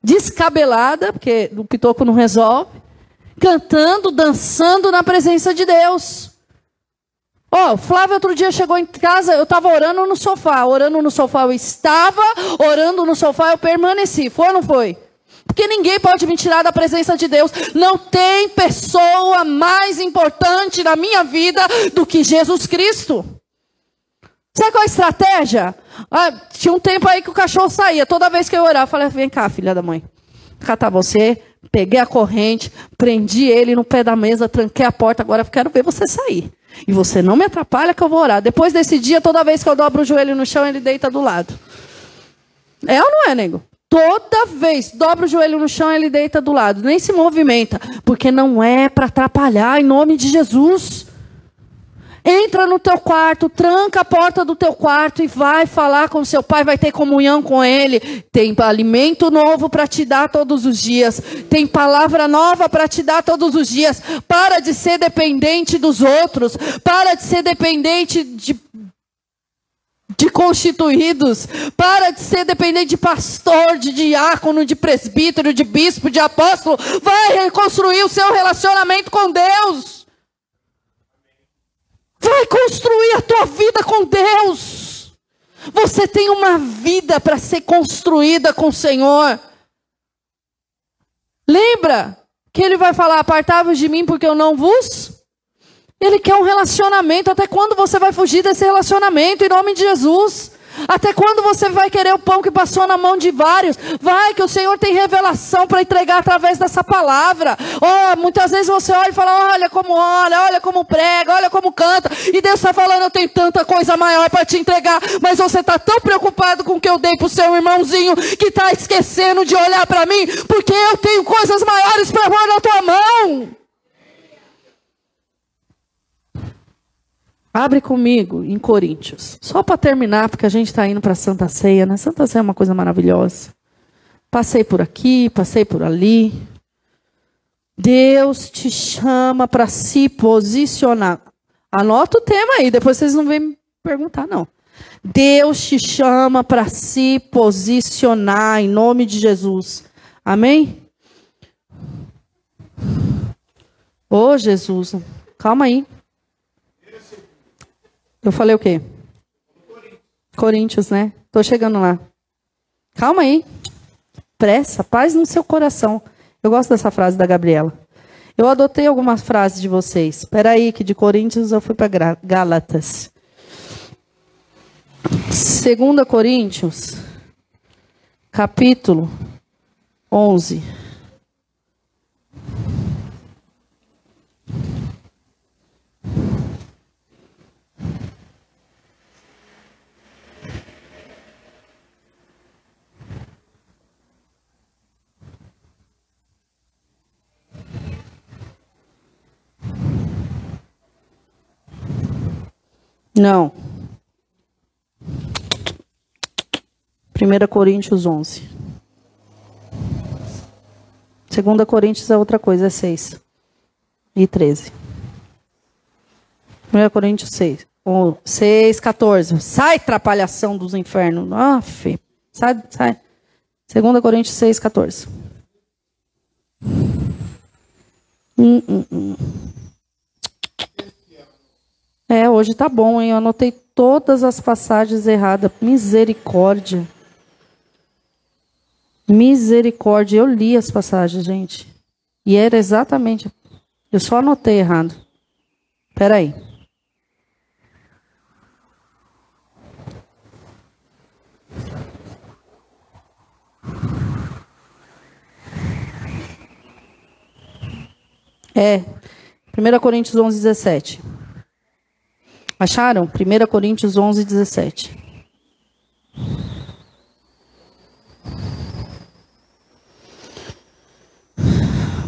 descabelada, porque o pitoco não resolve cantando, dançando na presença de Deus. Ó, oh, Flávio outro dia chegou em casa, eu estava orando no sofá. Orando no sofá eu estava, orando no sofá eu permaneci. Foi ou não foi? Porque ninguém pode me tirar da presença de Deus. Não tem pessoa mais importante na minha vida do que Jesus Cristo. Sabe qual é a estratégia? Ah, tinha um tempo aí que o cachorro saía. Toda vez que eu orava, eu falei: vem cá, filha da mãe. Catar você, Peguei a corrente, prendi ele no pé da mesa, tranquei a porta. Agora quero ver você sair. E você não me atrapalha que eu vou orar. Depois desse dia, toda vez que eu dobro o joelho no chão, ele deita do lado. É ou não é, nego? Toda vez, dobra o joelho no chão, ele deita do lado. Nem se movimenta. Porque não é para atrapalhar, em nome de Jesus. Entra no teu quarto, tranca a porta do teu quarto e vai falar com seu pai, vai ter comunhão com ele. Tem alimento novo para te dar todos os dias, tem palavra nova para te dar todos os dias. Para de ser dependente dos outros, para de ser dependente de de constituídos, para de ser dependente de pastor, de diácono, de presbítero, de bispo, de apóstolo. Vai reconstruir o seu relacionamento com Deus. Vai construir a tua vida com Deus. Você tem uma vida para ser construída com o Senhor. Lembra que ele vai falar: Apartai-vos de mim, porque eu não vos ele quer um relacionamento. Até quando você vai fugir desse relacionamento em nome de Jesus? Até quando você vai querer o pão que passou na mão de vários? Vai, que o Senhor tem revelação para entregar através dessa palavra. Oh, muitas vezes você olha e fala: olha como olha, olha como prega, olha como canta. E Deus está falando: eu tenho tanta coisa maior para te entregar. Mas você está tão preocupado com o que eu dei para o seu irmãozinho que está esquecendo de olhar para mim, porque eu tenho coisas maiores para pôr na tua mão. Abre comigo em Coríntios. Só para terminar, porque a gente está indo para Santa Ceia, né? Santa Ceia é uma coisa maravilhosa. Passei por aqui, passei por ali. Deus te chama para se posicionar. Anota o tema aí, depois vocês não vêm me perguntar, não. Deus te chama para se posicionar em nome de Jesus. Amém? Ô oh, Jesus, calma aí. Eu falei o quê? Coríntios, né? Tô chegando lá. Calma aí. Pressa, paz no seu coração. Eu gosto dessa frase da Gabriela. Eu adotei algumas frases de vocês. Espera aí, que de Coríntios eu fui para Gálatas. 2 Coríntios, capítulo 11. Não. 1 Coríntios 11. 2 Coríntios é outra coisa, é 6 e 13. 1 Coríntios 6. 6, 14. Sai, trapalhação dos infernos. Fê. Sai, sai. 2 Coríntios 6, 14. Hum, hum, hum. É, hoje tá bom, hein? Eu anotei todas as passagens erradas. Misericórdia. Misericórdia. Eu li as passagens, gente. E era exatamente. Eu só anotei errado. Espera aí. É. 1 Coríntios 11, 17. Acharam? 1 Coríntios 11, 17.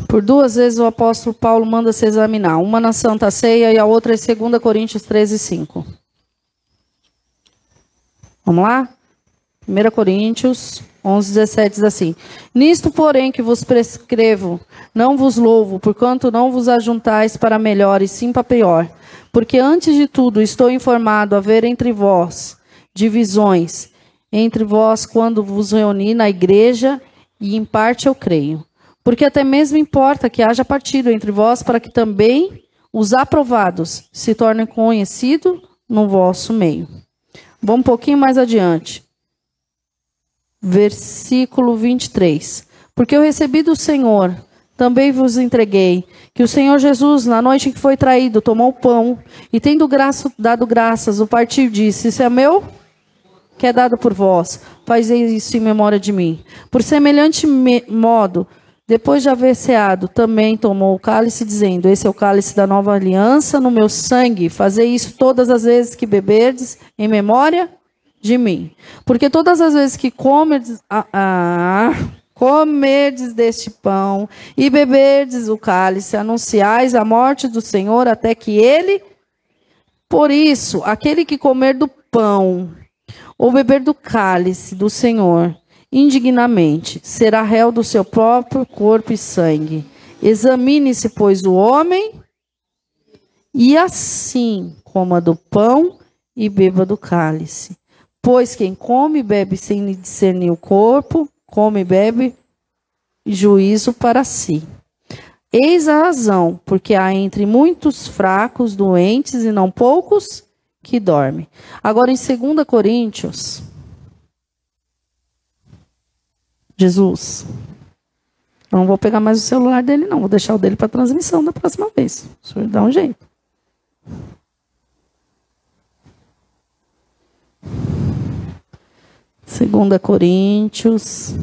Por duas vezes o apóstolo Paulo manda se examinar, uma na Santa Ceia e a outra em 2 Coríntios 13, 5. Vamos lá? 1 Coríntios 11, 17 diz assim: Nisto, porém, que vos prescrevo, não vos louvo, porquanto não vos ajuntais para melhor, e sim para pior. Porque antes de tudo estou informado haver entre vós divisões, entre vós quando vos reuni na igreja, e em parte eu creio. Porque até mesmo importa que haja partido entre vós, para que também os aprovados se tornem conhecidos no vosso meio. Vamos um pouquinho mais adiante. Versículo 23. Porque eu recebi do Senhor também vos entreguei que o Senhor Jesus, na noite em que foi traído, tomou o pão e, tendo graça, dado graças, o partiu disse: Isso é meu, que é dado por vós. Fazei isso em memória de mim. Por semelhante modo, depois de haver ceado, também tomou o cálice, dizendo: Esse é o cálice da nova aliança no meu sangue. Fazei isso todas as vezes que beberdes, em memória de mim. Porque todas as vezes que comerdes. Ah, ah, comerdes deste pão e beberdes o cálice, anunciais a morte do Senhor até que ele Por isso, aquele que comer do pão ou beber do cálice do Senhor indignamente será réu do seu próprio corpo e sangue. Examine-se, pois, o homem, e assim coma do pão e beba do cálice. Pois quem come e bebe sem discernir o corpo, come e bebe juízo para si. Eis a razão, porque há entre muitos fracos, doentes e não poucos que dormem. Agora em 2 Coríntios, Jesus. Não vou pegar mais o celular dele, não. Vou deixar o dele para transmissão da próxima vez. O senhor dá um jeito. Segunda Coríntios.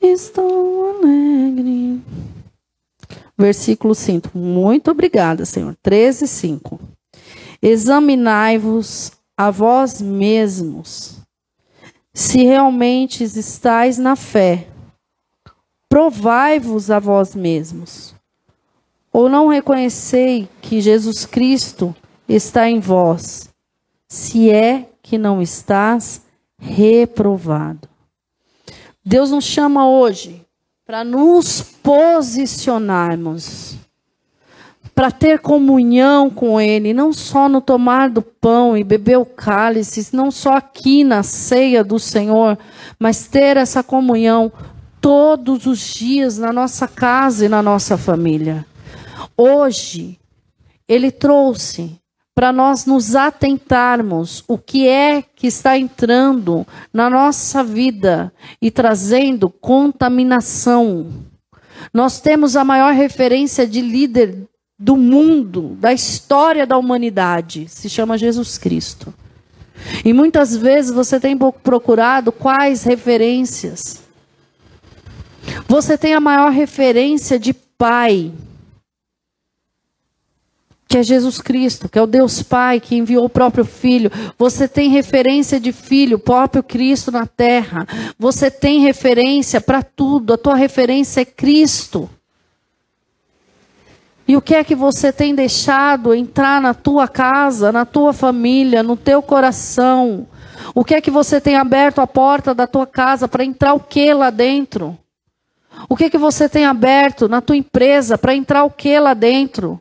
Estou alegre. Versículo 5. Muito obrigada, Senhor. 13, 5. Examinai-vos a vós mesmos, se realmente estáis na fé. Provai-vos a vós mesmos. Ou não reconhecei que Jesus Cristo está em vós, se é que não estás reprovado. Deus nos chama hoje para nos posicionarmos para ter comunhão com Ele, não só no tomar do pão e beber o cálice, não só aqui na ceia do Senhor, mas ter essa comunhão todos os dias na nossa casa e na nossa família. Hoje, Ele trouxe para nós nos atentarmos o que é que está entrando na nossa vida e trazendo contaminação. Nós temos a maior referência de líder do mundo, da história da humanidade, se chama Jesus Cristo. E muitas vezes você tem procurado quais referências? Você tem a maior referência de pai, que é Jesus Cristo, que é o Deus Pai que enviou o próprio Filho. Você tem referência de filho, o próprio Cristo na terra. Você tem referência para tudo, a tua referência é Cristo. E o que é que você tem deixado entrar na tua casa, na tua família, no teu coração? O que é que você tem aberto a porta da tua casa para entrar o que lá dentro? O que é que você tem aberto na tua empresa para entrar o que lá dentro?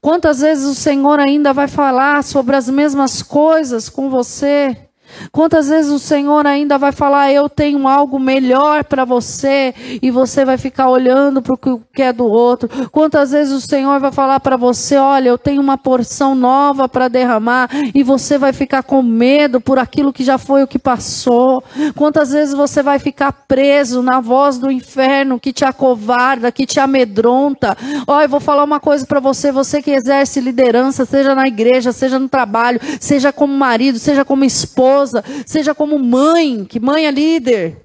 Quantas vezes o Senhor ainda vai falar sobre as mesmas coisas com você? Quantas vezes o Senhor ainda vai falar, eu tenho algo melhor para você, e você vai ficar olhando para o que é do outro? Quantas vezes o Senhor vai falar para você, olha, eu tenho uma porção nova para derramar, e você vai ficar com medo por aquilo que já foi o que passou? Quantas vezes você vai ficar preso na voz do inferno que te acovarda, que te amedronta? Olha, eu vou falar uma coisa para você, você que exerce liderança, seja na igreja, seja no trabalho, seja como marido, seja como esposa, esposa, seja como mãe, que mãe é líder.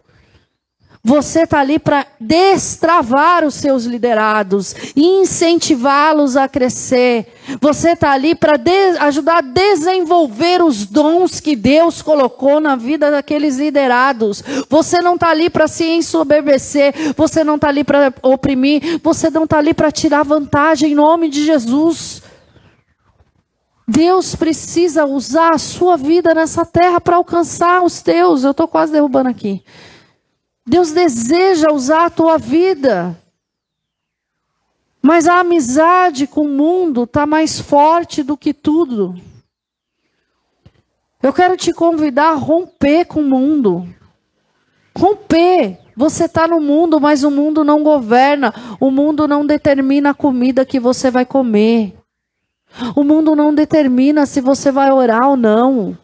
Você está ali para destravar os seus liderados, incentivá-los a crescer. Você está ali para ajudar a desenvolver os dons que Deus colocou na vida daqueles liderados. Você não está ali para se ensoberbecer. Você não está ali para oprimir. Você não está ali para tirar vantagem em nome de Jesus. Deus precisa usar a sua vida nessa terra para alcançar os teus. Eu estou quase derrubando aqui. Deus deseja usar a tua vida. Mas a amizade com o mundo está mais forte do que tudo. Eu quero te convidar a romper com o mundo. Romper. Você está no mundo, mas o mundo não governa. O mundo não determina a comida que você vai comer. O mundo não determina se você vai orar ou não.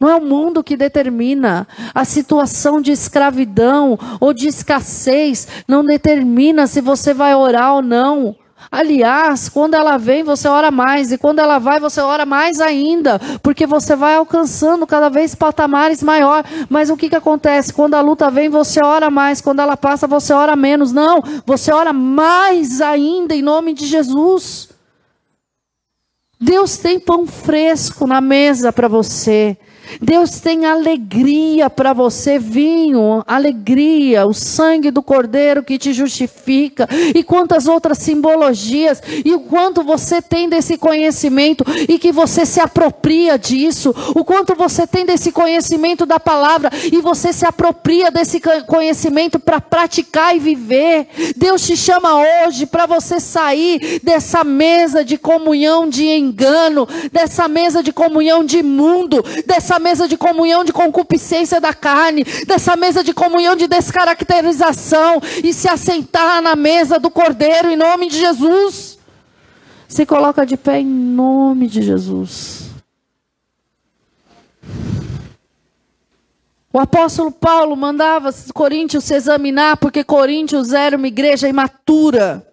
Não é o mundo que determina. A situação de escravidão ou de escassez não determina se você vai orar ou não. Aliás, quando ela vem, você ora mais, e quando ela vai, você ora mais ainda, porque você vai alcançando cada vez patamares maior. Mas o que, que acontece? Quando a luta vem, você ora mais, quando ela passa, você ora menos. Não, você ora mais ainda em nome de Jesus. Deus tem pão fresco na mesa para você. Deus tem alegria para você, vinho, alegria, o sangue do Cordeiro que te justifica, e quantas outras simbologias, e o quanto você tem desse conhecimento e que você se apropria disso, o quanto você tem desse conhecimento da palavra e você se apropria desse conhecimento para praticar e viver. Deus te chama hoje para você sair dessa mesa de comunhão de engano, dessa mesa de comunhão de mundo, dessa mesa de comunhão de concupiscência da carne, dessa mesa de comunhão de descaracterização e se assentar na mesa do Cordeiro em nome de Jesus. Se coloca de pé em nome de Jesus. O apóstolo Paulo mandava Coríntios se examinar, porque Coríntios era uma igreja imatura.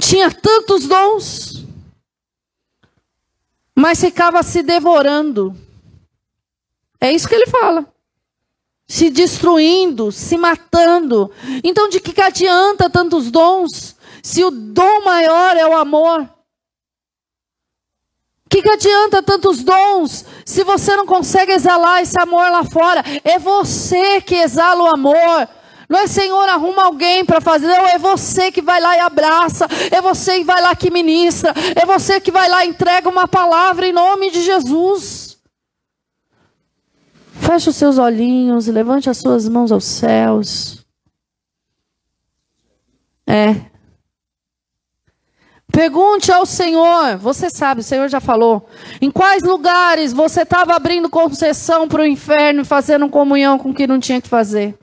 Tinha tantos dons, mas ficava se devorando. É isso que ele fala. Se destruindo, se matando. Então, de que, adianta tantos dons, se o dom maior é o amor? Que, que adianta tantos dons, se você não consegue exalar esse amor lá fora? É você que exala o amor. Não é Senhor, arruma alguém para fazer. Não, é você que vai lá e abraça. É você que vai lá que ministra. É você que vai lá e entrega uma palavra em nome de Jesus. Feche os seus olhinhos, levante as suas mãos aos céus. É. Pergunte ao Senhor, você sabe, o Senhor já falou. Em quais lugares você estava abrindo concessão para o inferno e fazendo comunhão com o que não tinha que fazer?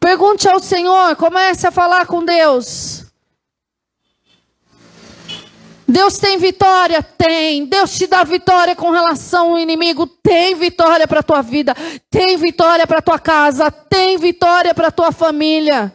Pergunte ao Senhor, comece a falar com Deus. Deus tem vitória? Tem. Deus te dá vitória com relação ao inimigo? Tem vitória para a tua vida. Tem vitória para a tua casa. Tem vitória para a tua família.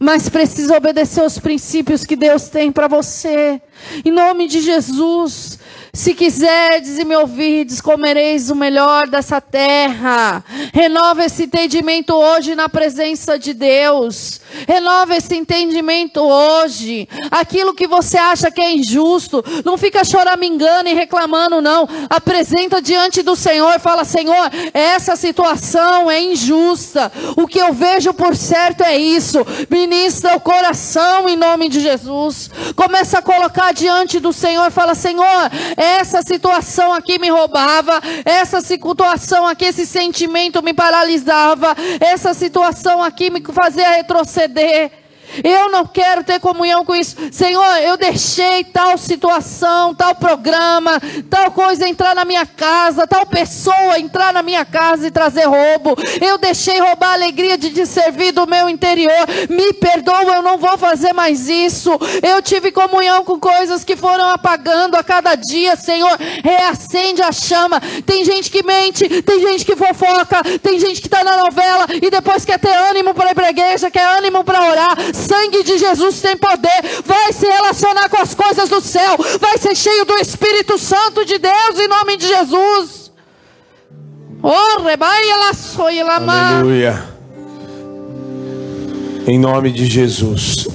Mas precisa obedecer os princípios que Deus tem para você. Em nome de Jesus. Se quiserdes e me ouvirdes, comereis o melhor dessa terra. Renova esse entendimento hoje na presença de Deus. Renova esse entendimento hoje. Aquilo que você acha que é injusto, não fica choramingando e reclamando, não. Apresenta diante do Senhor e fala: Senhor, essa situação é injusta. O que eu vejo por certo é isso. Ministra o coração em nome de Jesus. Começa a colocar diante do Senhor e fala: Senhor, essa situação aqui me roubava, essa situação aqui, esse sentimento me paralisava, essa situação aqui me fazia retroceder. Eu não quero ter comunhão com isso. Senhor, eu deixei tal situação, tal programa, tal coisa entrar na minha casa, tal pessoa entrar na minha casa e trazer roubo. Eu deixei roubar a alegria de te servir do meu interior. Me perdoa, eu não vou fazer mais isso. Eu tive comunhão com coisas que foram apagando a cada dia, Senhor. Reacende a chama. Tem gente que mente, tem gente que fofoca, tem gente que está na novela e depois quer ter ânimo para ir para a igreja, quer ânimo para orar sangue de Jesus tem poder, vai se relacionar com as coisas do céu, vai ser cheio do Espírito Santo de Deus em nome de Jesus. Oh, Aleluia. Em nome de Jesus.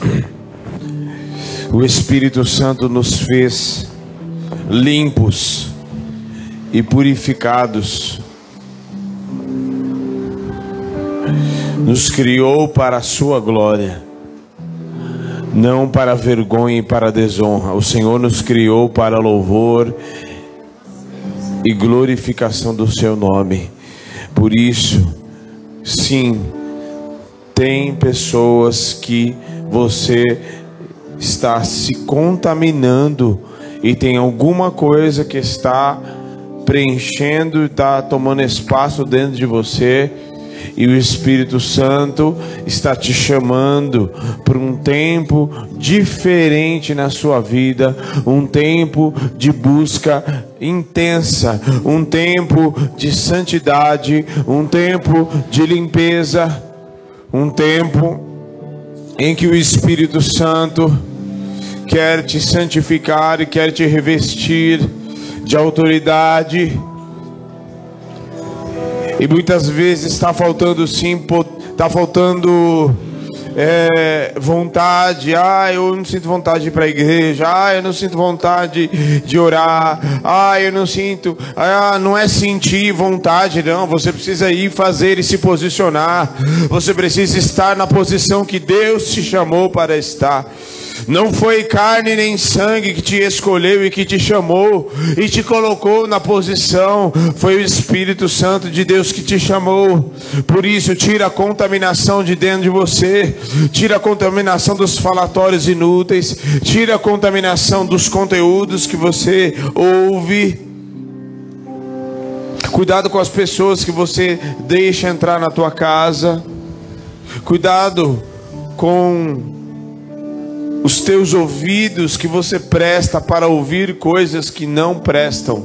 O Espírito Santo nos fez limpos e purificados. Nos criou para a sua glória não para vergonha e para desonra. O Senhor nos criou para louvor e glorificação do seu nome. Por isso, sim, tem pessoas que você está se contaminando e tem alguma coisa que está preenchendo, está tomando espaço dentro de você e o Espírito Santo está te chamando para um tempo diferente na sua vida, um tempo de busca intensa, um tempo de santidade, um tempo de limpeza, um tempo em que o Espírito Santo quer te santificar e quer te revestir de autoridade e muitas vezes está faltando sim, está faltando é, vontade, ah, eu não sinto vontade de ir para a igreja, ah, eu não sinto vontade de orar, ah, eu não sinto, ah, não é sentir vontade, não, você precisa ir fazer e se posicionar, você precisa estar na posição que Deus te chamou para estar. Não foi carne nem sangue que te escolheu e que te chamou e te colocou na posição, foi o Espírito Santo de Deus que te chamou. Por isso, tira a contaminação de dentro de você, tira a contaminação dos falatórios inúteis, tira a contaminação dos conteúdos que você ouve. Cuidado com as pessoas que você deixa entrar na tua casa. Cuidado com os teus ouvidos que você presta para ouvir coisas que não prestam.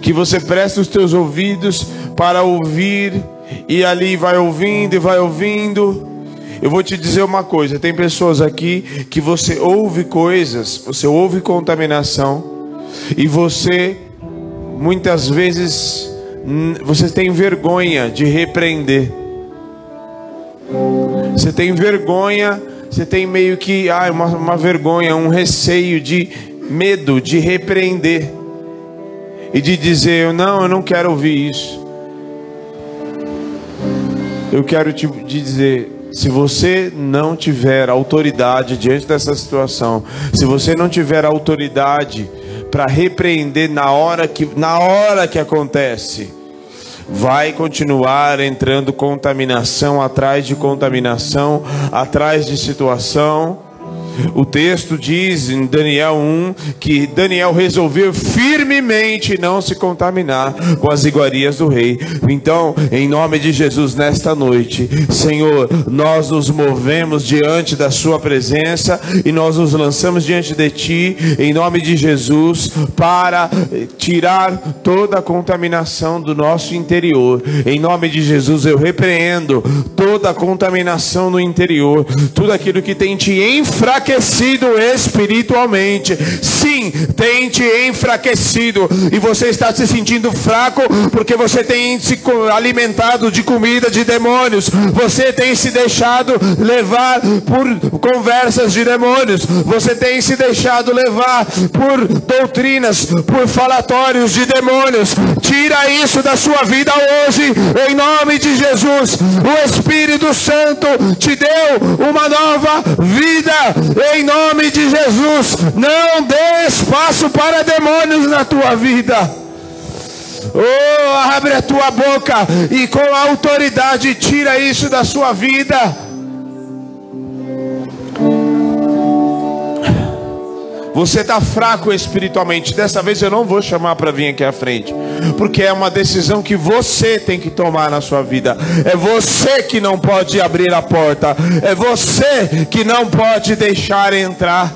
Que você presta os teus ouvidos para ouvir e ali vai ouvindo e vai ouvindo. Eu vou te dizer uma coisa: tem pessoas aqui que você ouve coisas, você ouve contaminação e você muitas vezes você tem vergonha de repreender. Você tem vergonha você tem meio que ah, uma, uma vergonha, um receio de medo de repreender e de dizer: Não, eu não quero ouvir isso. Eu quero te dizer: se você não tiver autoridade diante dessa situação, se você não tiver autoridade para repreender na hora que na hora que acontece, vai continuar entrando contaminação atrás de contaminação, atrás de situação o texto diz em Daniel 1 que Daniel resolveu firmemente não se contaminar com as iguarias do rei. Então, em nome de Jesus, nesta noite, Senhor, nós nos movemos diante da Sua presença e nós nos lançamos diante de Ti, em nome de Jesus, para tirar toda a contaminação do nosso interior. Em nome de Jesus, eu repreendo toda a contaminação no interior, tudo aquilo que tem te enfraquecido enfraquecido espiritualmente. Sim, tem te enfraquecido. E você está se sentindo fraco porque você tem se alimentado de comida de demônios. Você tem se deixado levar por conversas de demônios. Você tem se deixado levar por doutrinas, por falatórios de demônios. Tira isso da sua vida hoje, em nome de Jesus. O Espírito Santo te deu uma nova vida em nome de Jesus. Não dê espaço para demônios na tua vida. Oh, abre a tua boca e com autoridade tira isso da sua vida. Você está fraco espiritualmente. Dessa vez eu não vou chamar para vir aqui à frente, porque é uma decisão que você tem que tomar na sua vida. É você que não pode abrir a porta. É você que não pode deixar entrar.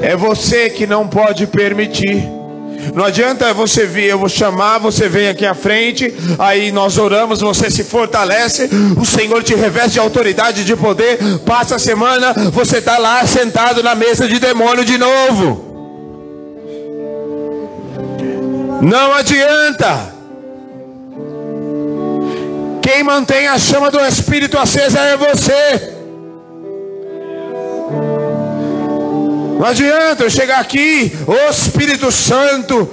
É você que não pode permitir. Não adianta você vir, eu vou chamar, você vem aqui à frente, aí nós oramos, você se fortalece, o Senhor te reveste de autoridade, de poder. Passa a semana, você está lá sentado na mesa de demônio de novo. Não adianta. Quem mantém a chama do Espírito acesa é você. Não adianta eu chegar aqui, ô Espírito Santo,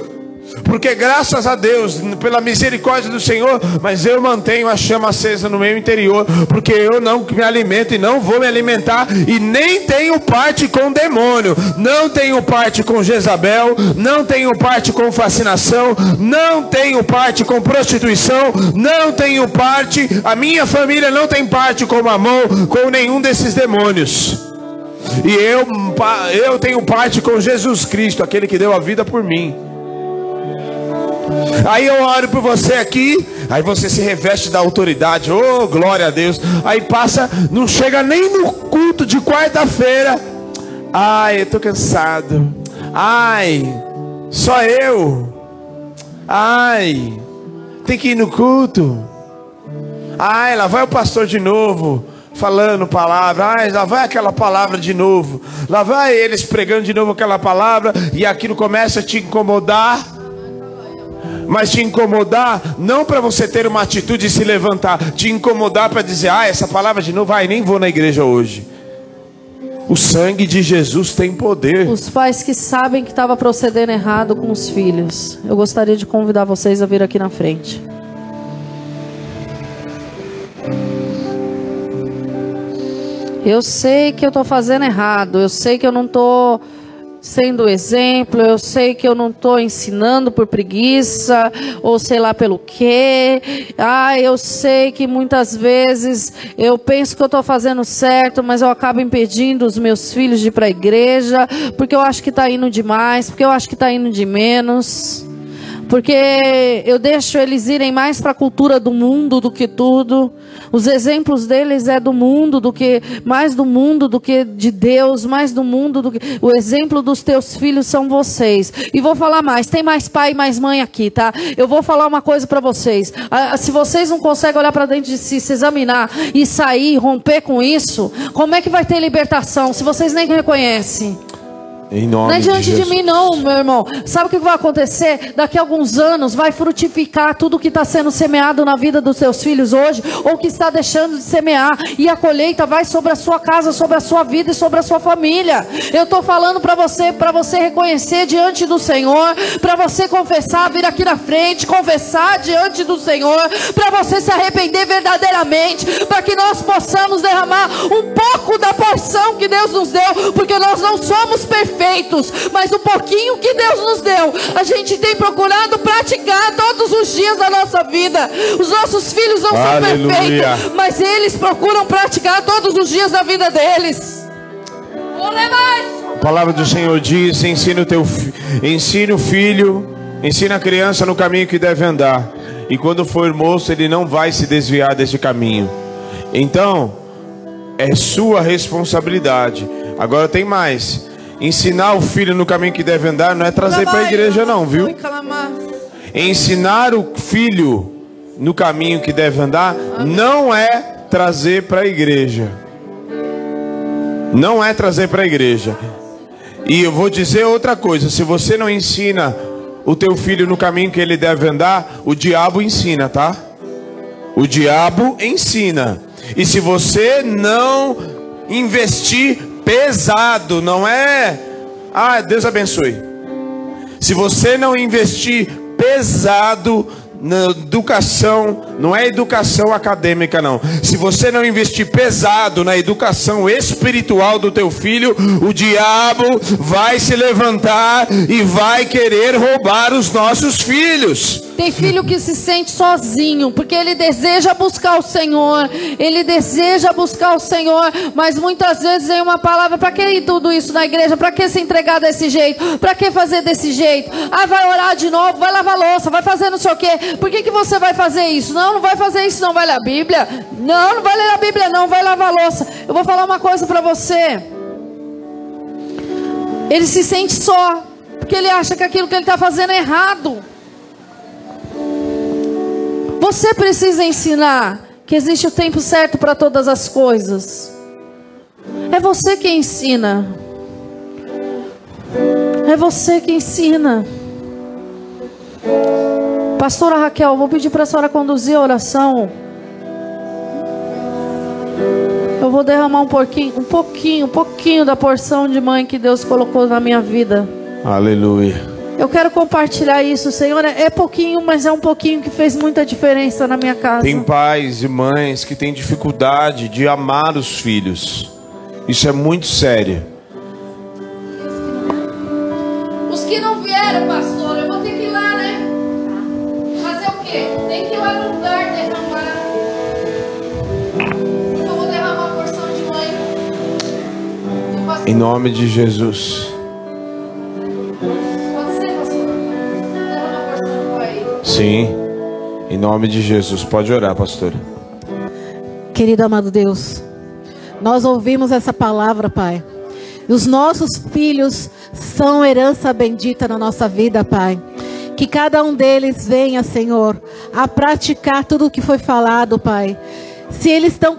porque graças a Deus, pela misericórdia do Senhor, mas eu mantenho a chama acesa no meu interior, porque eu não me alimento e não vou me alimentar, e nem tenho parte com demônio, não tenho parte com Jezabel, não tenho parte com fascinação, não tenho parte com prostituição, não tenho parte, a minha família não tem parte com mamão, com nenhum desses demônios. E eu, eu tenho parte com Jesus Cristo, aquele que deu a vida por mim. Aí eu oro por você aqui, aí você se reveste da autoridade, oh glória a Deus. Aí passa, não chega nem no culto de quarta-feira. Ai, eu tô cansado. Ai, só eu. Ai, tem que ir no culto. Ai, lá vai o pastor de novo falando palavra, ah, lá vai aquela palavra de novo, lá vai eles pregando de novo aquela palavra, e aquilo começa a te incomodar. Mas te incomodar, não para você ter uma atitude e se levantar, te incomodar para dizer, ah, essa palavra de novo, vai, nem vou na igreja hoje. O sangue de Jesus tem poder. Os pais que sabem que estava procedendo errado com os filhos, eu gostaria de convidar vocês a vir aqui na frente. Eu sei que eu estou fazendo errado, eu sei que eu não estou sendo exemplo, eu sei que eu não estou ensinando por preguiça, ou sei lá pelo quê. Ah, eu sei que muitas vezes eu penso que eu estou fazendo certo, mas eu acabo impedindo os meus filhos de ir para a igreja, porque eu acho que está indo demais, porque eu acho que está indo de menos porque eu deixo eles irem mais para a cultura do mundo do que tudo. Os exemplos deles é do mundo, do que mais do mundo do que de Deus, mais do mundo do que o exemplo dos teus filhos são vocês. E vou falar mais, tem mais pai e mais mãe aqui, tá? Eu vou falar uma coisa para vocês. Ah, se vocês não conseguem olhar para dentro de si, se examinar e sair, romper com isso, como é que vai ter libertação se vocês nem reconhecem? Não é diante de, de, mim, não, meu irmão. Sabe o que vai acontecer? Daqui a alguns anos vai frutificar tudo que está sendo semeado na vida dos seus filhos hoje, ou que está deixando de semear, e a colheita vai sobre a sua casa, sobre a sua vida e sobre a sua família. Eu estou falando para você, para você reconhecer diante do Senhor, para você confessar, vir aqui na frente, confessar diante do Senhor, para você se arrepender verdadeiramente, para que nós possamos derramar um pouco da porção que Deus nos deu, porque nós não somos perfeitos perfeitos, mas o pouquinho que Deus nos deu, a gente tem procurado praticar todos os dias da nossa vida. Os nossos filhos não Aleluia. são perfeitos, mas eles procuram praticar todos os dias da vida deles. A palavra do Senhor diz: ensina o teu ensina o filho, ensina a criança no caminho que deve andar. E quando for moço, ele não vai se desviar desse caminho. Então, é sua responsabilidade. Agora tem mais. Ensinar o filho no caminho que deve andar não é trazer para a igreja, não, viu? Ensinar o filho no caminho que deve andar não é trazer para a igreja. Não é trazer para a igreja. E eu vou dizer outra coisa: se você não ensina o teu filho no caminho que ele deve andar, o diabo ensina, tá? O diabo ensina. E se você não investir pesado, não é? Ah, Deus abençoe. Se você não investir pesado na educação, não é educação acadêmica não. Se você não investir pesado na educação espiritual do teu filho, o diabo vai se levantar e vai querer roubar os nossos filhos. Tem filho que se sente sozinho, porque ele deseja buscar o Senhor, ele deseja buscar o Senhor, mas muitas vezes vem uma palavra: para que ir tudo isso na igreja? Para que se entregar desse jeito? Para que fazer desse jeito? Ah, vai orar de novo, vai lavar louça, vai fazer não sei o quê. Por que, que você vai fazer isso? Não, não vai fazer isso, não vai ler a Bíblia. Não, não vai ler a Bíblia, não, vai lavar louça. Eu vou falar uma coisa para você. Ele se sente só, porque ele acha que aquilo que ele está fazendo é errado. Você precisa ensinar que existe o tempo certo para todas as coisas. É você que ensina. É você que ensina. Pastora Raquel, vou pedir para a senhora conduzir a oração. Eu vou derramar um pouquinho, um pouquinho, um pouquinho da porção de mãe que Deus colocou na minha vida. Aleluia. Eu quero compartilhar isso, Senhor. É pouquinho, mas é um pouquinho que fez muita diferença na minha casa. Tem pais e mães que têm dificuldade de amar os filhos. Isso é muito sério. Os que não vieram, pastor, Em nome de Jesus. Sim. Em nome de Jesus. Pode orar, pastor. Querido amado Deus, nós ouvimos essa palavra, Pai. Os nossos filhos são herança bendita na nossa vida, Pai. Que cada um deles venha, Senhor, a praticar tudo o que foi falado, Pai. Se eles estão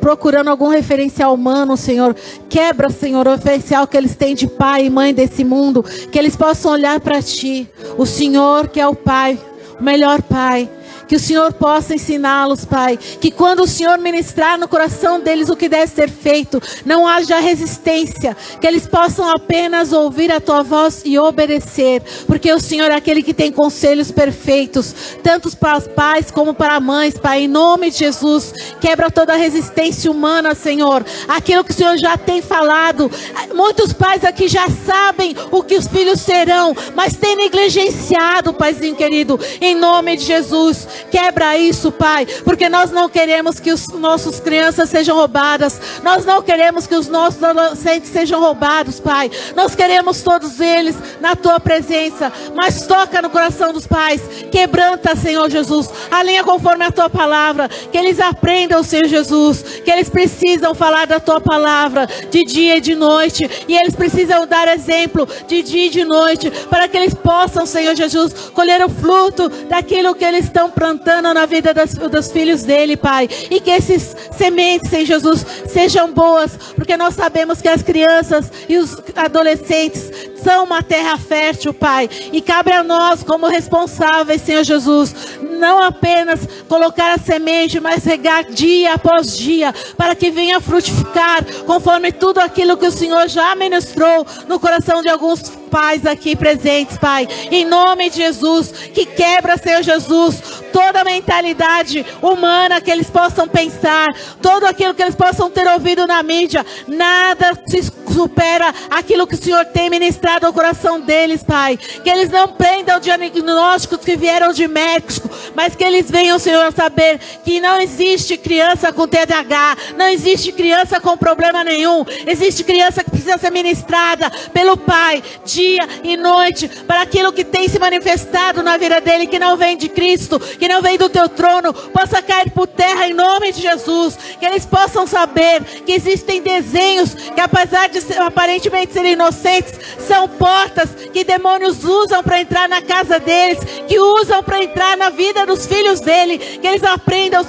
procurando algum referencial humano, Senhor. Quebra, Senhor, o referencial que eles têm de pai e mãe desse mundo. Que eles possam olhar para Ti, o Senhor que é o Pai, o melhor Pai. Que o Senhor possa ensiná-los, Pai. Que quando o Senhor ministrar no coração deles o que deve ser feito, não haja resistência. Que eles possam apenas ouvir a tua voz e obedecer. Porque o Senhor é aquele que tem conselhos perfeitos, tanto para os pais como para mães, Pai. Em nome de Jesus, quebra toda resistência humana, Senhor. Aquilo que o Senhor já tem falado. Muitos pais aqui já sabem o que os filhos serão, mas têm negligenciado, Paizinho querido. Em nome de Jesus. Quebra isso, Pai, porque nós não queremos que os nossos crianças sejam roubadas. Nós não queremos que os nossos adolescentes sejam roubados, Pai. Nós queremos todos eles na tua presença, mas toca no coração dos pais. Quebranta, Senhor Jesus. Alinha conforme a tua palavra, que eles aprendam, Senhor Jesus, que eles precisam falar da tua palavra de dia e de noite, e eles precisam dar exemplo de dia e de noite, para que eles possam, Senhor Jesus, colher o fruto daquilo que eles estão plantando na vida das, dos filhos dele, Pai. E que esses sementes, Senhor Jesus, sejam boas, porque nós sabemos que as crianças e os adolescentes são uma terra fértil, Pai. E cabe a nós, como responsáveis, Senhor Jesus, não apenas colocar a semente, mas regar dia após dia, para que venha frutificar, conforme tudo aquilo que o Senhor já ministrou no coração de alguns pais aqui presentes, Pai. Em nome de Jesus, que quebra, Senhor Jesus, toda a mentalidade humana que eles possam pensar, todo aquilo que eles possam ter ouvido na mídia, nada se supera aquilo que o Senhor tem ministrado ao coração deles, Pai. Que eles não prendam diagnósticos que vieram de médicos, mas que eles venham, Senhor, saber que não existe criança com TDAH, não existe criança com problema nenhum, existe criança que precisa ser ministrada pelo Pai. Dia e noite para aquilo que tem se manifestado na vida dele, que não vem de Cristo, que não vem do teu trono, possa cair por terra em nome de Jesus. Que eles possam saber que existem desenhos que, apesar de ser, aparentemente serem inocentes, são portas que demônios usam para entrar na casa deles, que usam para entrar na vida dos filhos dele. Que eles aprendam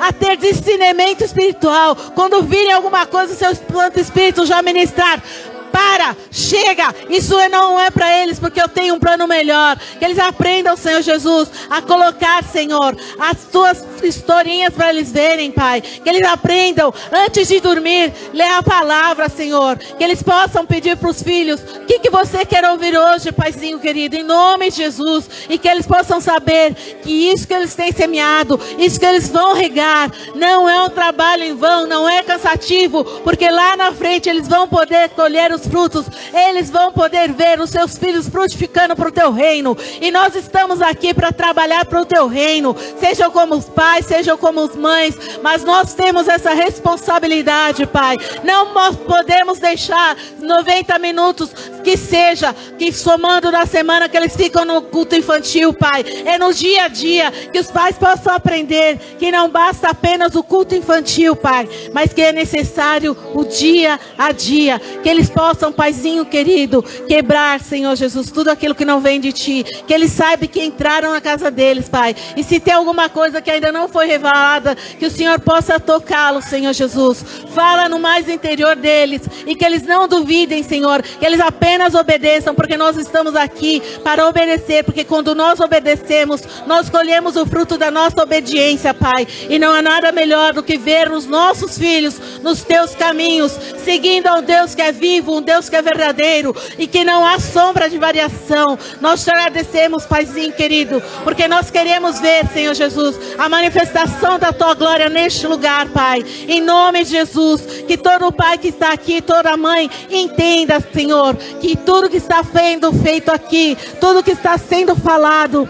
a ter discernimento espiritual. Quando virem alguma coisa, seu planto espírito já ministrar para, chega, isso não é para eles, porque eu tenho um plano melhor. Que eles aprendam, Senhor Jesus, a colocar, Senhor, as tuas historinhas para eles verem, Pai. Que eles aprendam, antes de dormir, ler a palavra, Senhor. Que eles possam pedir para os filhos, o que, que você quer ouvir hoje, Paizinho querido, em nome de Jesus. E que eles possam saber que isso que eles têm semeado, isso que eles vão regar, não é um trabalho em vão, não é cansativo, porque lá na frente eles vão poder colher os frutos, eles vão poder ver os seus filhos frutificando para o teu reino. E nós estamos aqui para trabalhar para o teu reino, sejam como os pais, sejam como as mães, mas nós temos essa responsabilidade, Pai. Não podemos deixar 90 minutos que seja, que somando na semana que eles ficam no culto infantil, Pai. É no dia a dia que os pais possam aprender que não basta apenas o culto infantil, Pai, mas que é necessário o dia a dia, que eles possam Paizinho querido, quebrar, Senhor Jesus, tudo aquilo que não vem de Ti. Que eles saibam que entraram na casa deles, Pai. E se tem alguma coisa que ainda não foi revelada, que o Senhor possa tocá-los, Senhor Jesus. Fala no mais interior deles. E que eles não duvidem, Senhor. Que eles apenas obedeçam, porque nós estamos aqui para obedecer. Porque quando nós obedecemos, nós colhemos o fruto da nossa obediência, Pai. E não há nada melhor do que ver os nossos filhos nos teus caminhos, seguindo ao Deus que é vivo, um Deus que é verdadeiro e que não há sombra de variação. Nós te agradecemos, Paizinho querido, porque nós queremos ver, Senhor Jesus, a manifestação da tua glória neste lugar, Pai. Em nome de Jesus, que todo pai que está aqui, toda mãe, entenda, Senhor, que tudo que está sendo feito aqui, tudo que está sendo falado,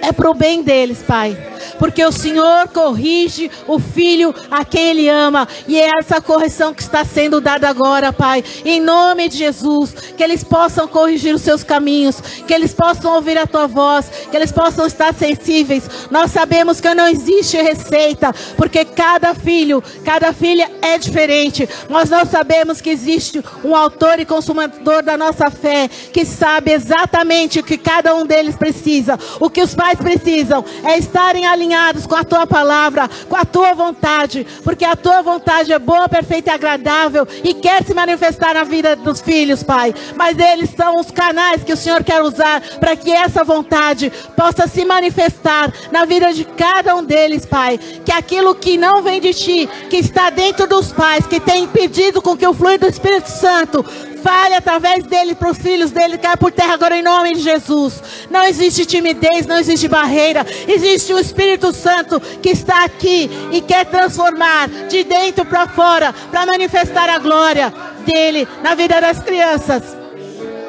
é para o bem deles, Pai porque o Senhor corrige o filho a quem Ele ama, e é essa correção que está sendo dada agora, Pai, em nome de Jesus, que eles possam corrigir os seus caminhos, que eles possam ouvir a tua voz, que eles possam estar sensíveis. Nós sabemos que não existe receita, porque cada filho, cada filha é diferente, mas nós sabemos que existe um autor e consumador da nossa fé que sabe exatamente o que cada um deles precisa. O que os pais precisam é estarem alinhados com a tua palavra, com a tua vontade, porque a tua vontade é boa, perfeita e agradável e quer se manifestar na vida dos filhos, Pai. Mas eles são os canais que o Senhor quer usar para que essa vontade possa se manifestar na vida de cada um deles, Pai. Que aquilo que não vem de ti, que está dentro dos pais, que tem impedido com que o fluir do Espírito Santo fale através dele para os filhos dele caia por terra agora em nome de Jesus. Não existe timidez, não existe barreira. Existe o Espírito Santo que está aqui e quer transformar de dentro para fora para manifestar a glória dele na vida das crianças.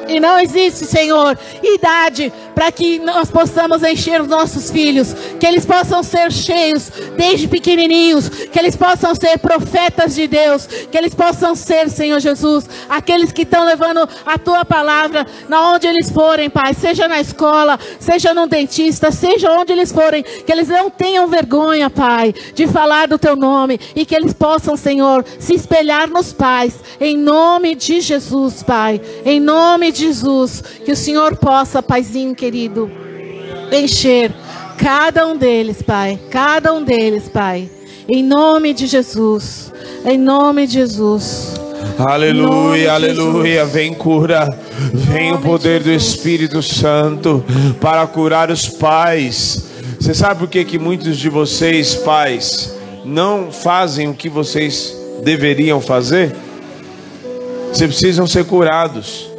E não existe, Senhor, idade para que nós possamos encher os nossos filhos, que eles possam ser cheios desde pequenininhos, que eles possam ser profetas de Deus, que eles possam ser, Senhor Jesus, aqueles que estão levando a tua palavra na onde eles forem, Pai, seja na escola, seja no dentista, seja onde eles forem, que eles não tenham vergonha, Pai, de falar do teu nome. E que eles possam, Senhor, se espelhar nos pais, em nome de Jesus, Pai, em nome de Jesus, que o Senhor possa, Paizinho, querido, encher cada um deles, Pai. Cada um deles, Pai. Em nome de Jesus. Em nome de Jesus. Aleluia, aleluia. Vem cura. Vem o poder do Espírito Santo para curar os pais. Você sabe por que, que muitos de vocês, pais, não fazem o que vocês deveriam fazer? Vocês precisam ser curados.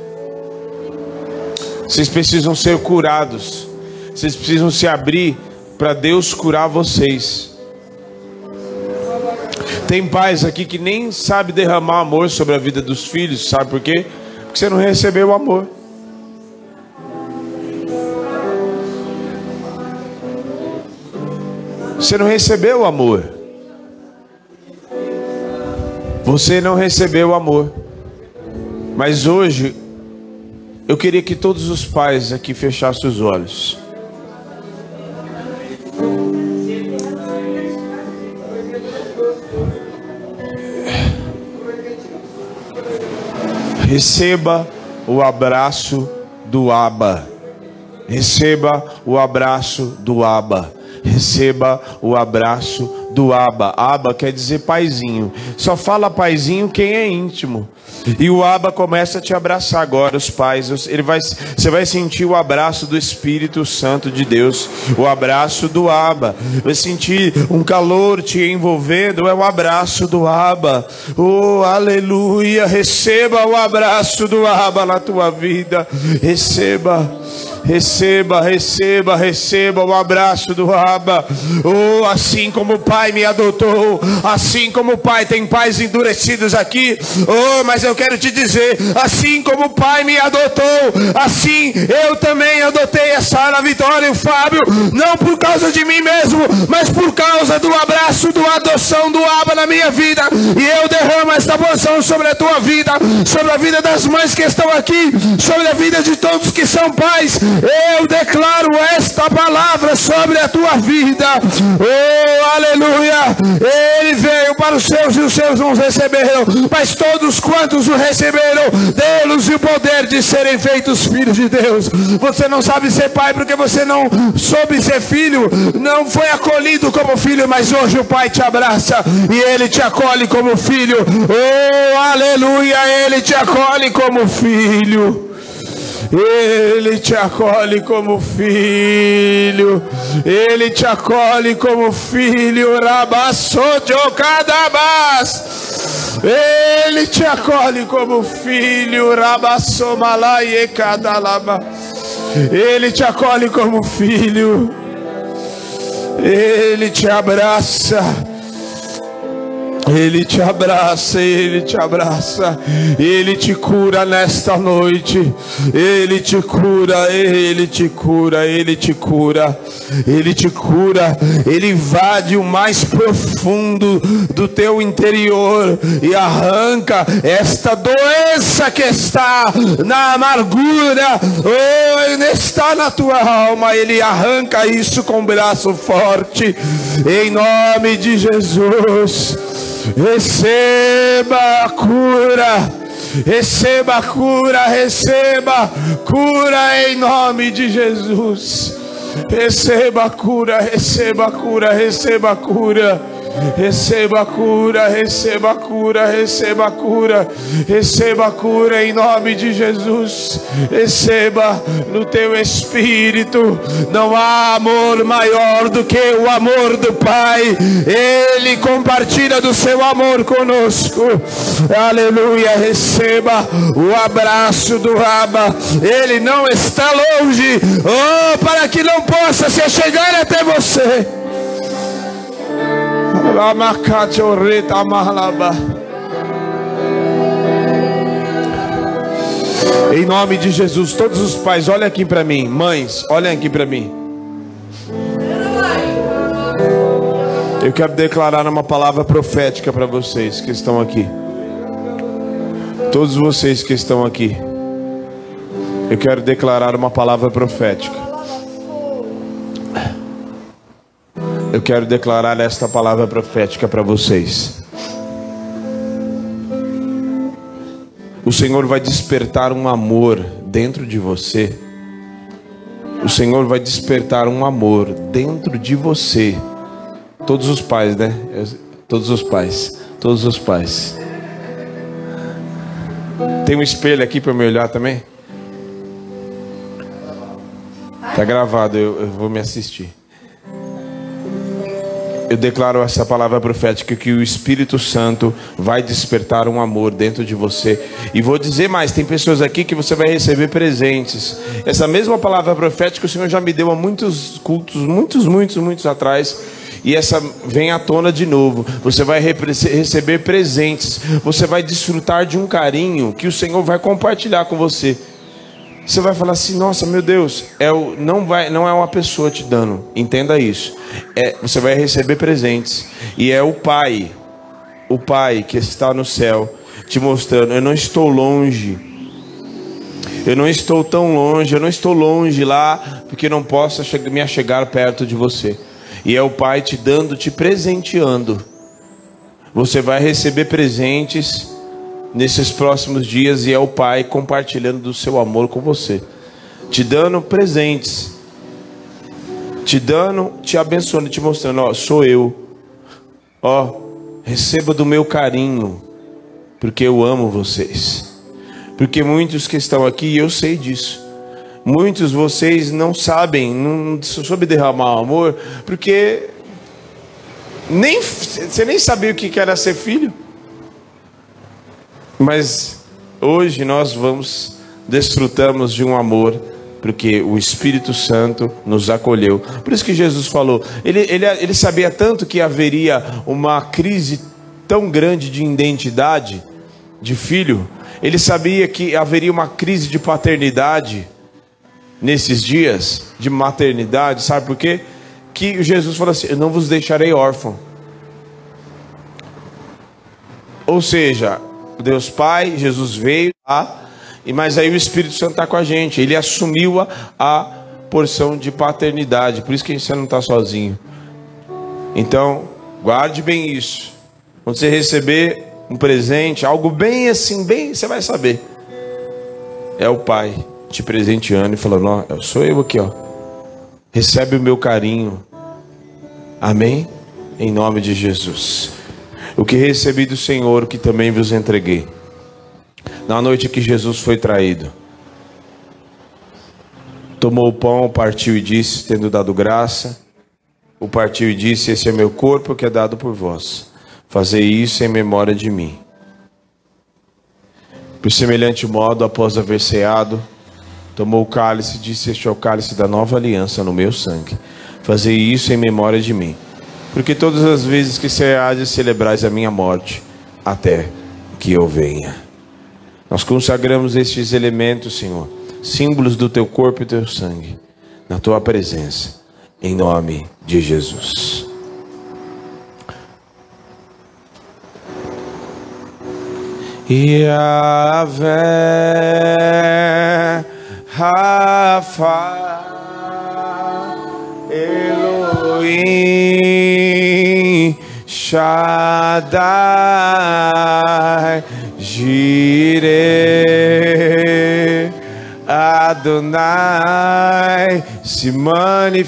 Vocês precisam ser curados. Vocês precisam se abrir para Deus curar vocês. Tem pais aqui que nem sabe derramar amor sobre a vida dos filhos, sabe por quê? Porque você não recebeu o amor. Você não recebeu o amor. Você não recebeu o amor. Mas hoje eu queria que todos os pais aqui fechassem os olhos. Receba o abraço do Aba. Receba o abraço do Aba. Receba o abraço do Aba. Aba quer dizer paizinho. Só fala paizinho quem é íntimo. E o Aba começa a te abraçar agora, os pais. Ele vai, você vai sentir o abraço do Espírito Santo de Deus, o abraço do Aba. Vai sentir um calor te envolvendo, é o abraço do Aba. Oh, aleluia! Receba o abraço do Aba na tua vida. Receba. Receba, receba, receba o abraço do Abba. Oh, assim como o Pai me adotou, assim como o Pai tem pais endurecidos aqui. Oh, mas eu quero te dizer, assim como o Pai me adotou, assim eu também adotei a Sara, a Vitória e o Fábio, não por causa de mim mesmo, mas por causa do abraço, do adoção do Abba na minha vida. E eu derramo esta porção sobre a tua vida, sobre a vida das mães que estão aqui, sobre a vida de todos que são pais. Eu declaro esta palavra sobre a tua vida. Oh, aleluia! Ele veio para os seus e os seus não receberam, mas todos quantos o receberam, dê-los o poder de serem feitos filhos de Deus. Você não sabe ser pai porque você não soube ser filho, não foi acolhido como filho, mas hoje o pai te abraça e ele te acolhe como filho. Oh, aleluia! Ele te acolhe como filho. Ele te acolhe como filho. Ele te acolhe como filho. Rabassodiocadabas. Ele te acolhe como filho. Rabassomalai cadalaba. Ele te acolhe como filho. Ele te abraça. Ele te abraça, Ele te abraça, Ele te cura nesta noite, Ele te cura, Ele te cura, Ele te cura, Ele te cura, Ele invade o mais profundo do teu interior e arranca esta doença que está na amargura, oh, está na tua alma, Ele arranca isso com um braço forte, em nome de Jesus. Receba a cura. Receba a cura, receba cura em nome de Jesus. Receba a cura, receba a cura, receba a cura. Receba a cura, receba a cura, receba a cura, receba a cura em nome de Jesus. Receba no teu espírito. Não há amor maior do que o amor do Pai. Ele compartilha do seu amor conosco. Aleluia. Receba o abraço do Raba. Ele não está longe. Oh, para que não possa se chegar até você. Em nome de Jesus, todos os pais, olhem aqui para mim. Mães, olhem aqui para mim. Eu quero declarar uma palavra profética para vocês que estão aqui. Todos vocês que estão aqui. Eu quero declarar uma palavra profética. Eu quero declarar esta palavra profética para vocês. O Senhor vai despertar um amor dentro de você. O Senhor vai despertar um amor dentro de você. Todos os pais, né? Todos os pais. Todos os pais. Tem um espelho aqui para me olhar também? Tá gravado, eu, eu vou me assistir eu declaro essa palavra profética que o Espírito Santo vai despertar um amor dentro de você. E vou dizer mais: tem pessoas aqui que você vai receber presentes. Essa mesma palavra profética o Senhor já me deu há muitos cultos, muitos, muitos, muitos atrás. E essa vem à tona de novo. Você vai receber presentes. Você vai desfrutar de um carinho que o Senhor vai compartilhar com você. Você vai falar assim, nossa, meu Deus, é o, não, vai, não é uma pessoa te dando, entenda isso. É, você vai receber presentes. E é o Pai, o Pai que está no céu, te mostrando, eu não estou longe. Eu não estou tão longe, eu não estou longe lá, porque não posso me achegar perto de você. E é o Pai te dando, te presenteando. Você vai receber presentes nesses próximos dias e é o Pai compartilhando do seu amor com você, te dando presentes, te dando, te abençoando, te mostrando, ó, sou eu. Ó, receba do meu carinho, porque eu amo vocês. Porque muitos que estão aqui, eu sei disso. Muitos vocês não sabem, não soube derramar amor, porque nem você nem sabia o que era ser filho. Mas hoje nós vamos desfrutamos de um amor porque o Espírito Santo nos acolheu. Por isso que Jesus falou, ele, ele, ele sabia tanto que haveria uma crise tão grande de identidade de filho, ele sabia que haveria uma crise de paternidade nesses dias, de maternidade, sabe por quê? Que Jesus falou assim: Eu não vos deixarei órfão. Ou seja, Deus Pai, Jesus veio lá, e mas aí o Espírito Santo está com a gente. Ele assumiu a, a porção de paternidade. Por isso que você não está sozinho. Então, guarde bem isso. Quando você receber um presente, algo bem assim, bem, você vai saber. É o Pai te presenteando e falando: Ó, sou eu aqui, ó. Recebe o meu carinho. Amém? Em nome de Jesus o que recebi do Senhor, que também vos entreguei. Na noite que Jesus foi traído, tomou o pão, partiu e disse, tendo dado graça, o partiu e disse: Esse é meu corpo que é dado por vós. Fazei isso em memória de mim. Por semelhante modo, após haver ceado, tomou o cálice e disse: Este é o cálice da nova aliança no meu sangue. Fazei isso em memória de mim porque todas as vezes que se de celebrais a minha morte, até que eu venha. Nós consagramos estes elementos, Senhor, símbolos do teu corpo e teu sangue, na tua presença, em nome de Jesus. Yahvé, Rafa, Elohim, Shaddai, Jireh, Adonai, se manifestará.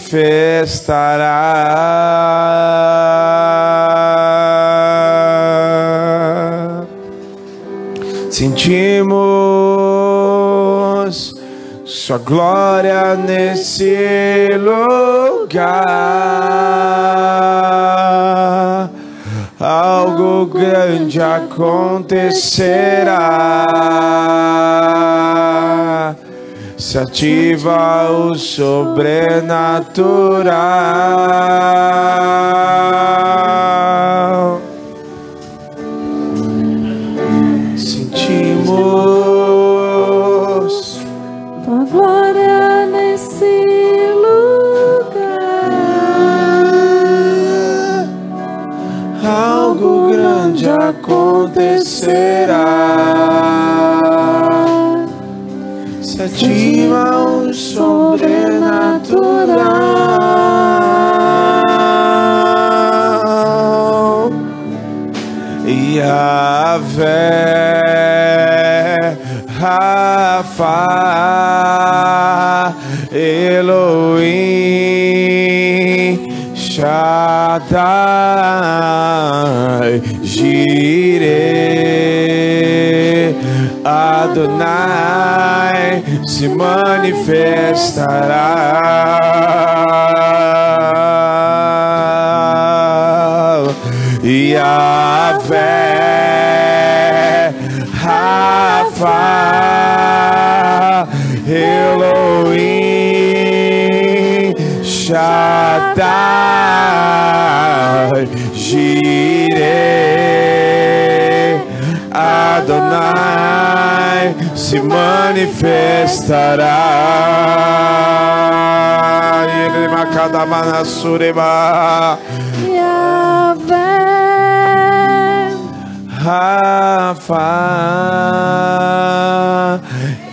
Sentimos Sua glória nesse lugar. Algo grande acontecerá. Se ativa o sobrenatural. Acontecerá. Se ativa o sobrenatural. Yahvé, Rafa, Elohim, Shaddai, Jireh, Adonai se manifestará. Yahvé, Rafa, Elohim, Shaddai, Jireh, Adonai se manifestará. Ele macadamana sureba. Yahvé, Rafa,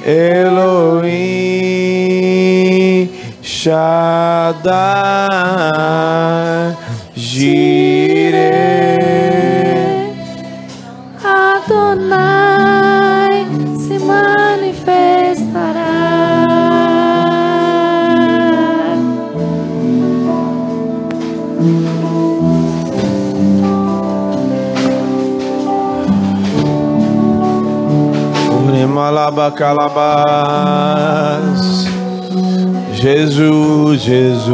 Elohim, Shaddai, Jireh. Adonai se manifestará. Uremalabacalabas. Jesus, Jesus.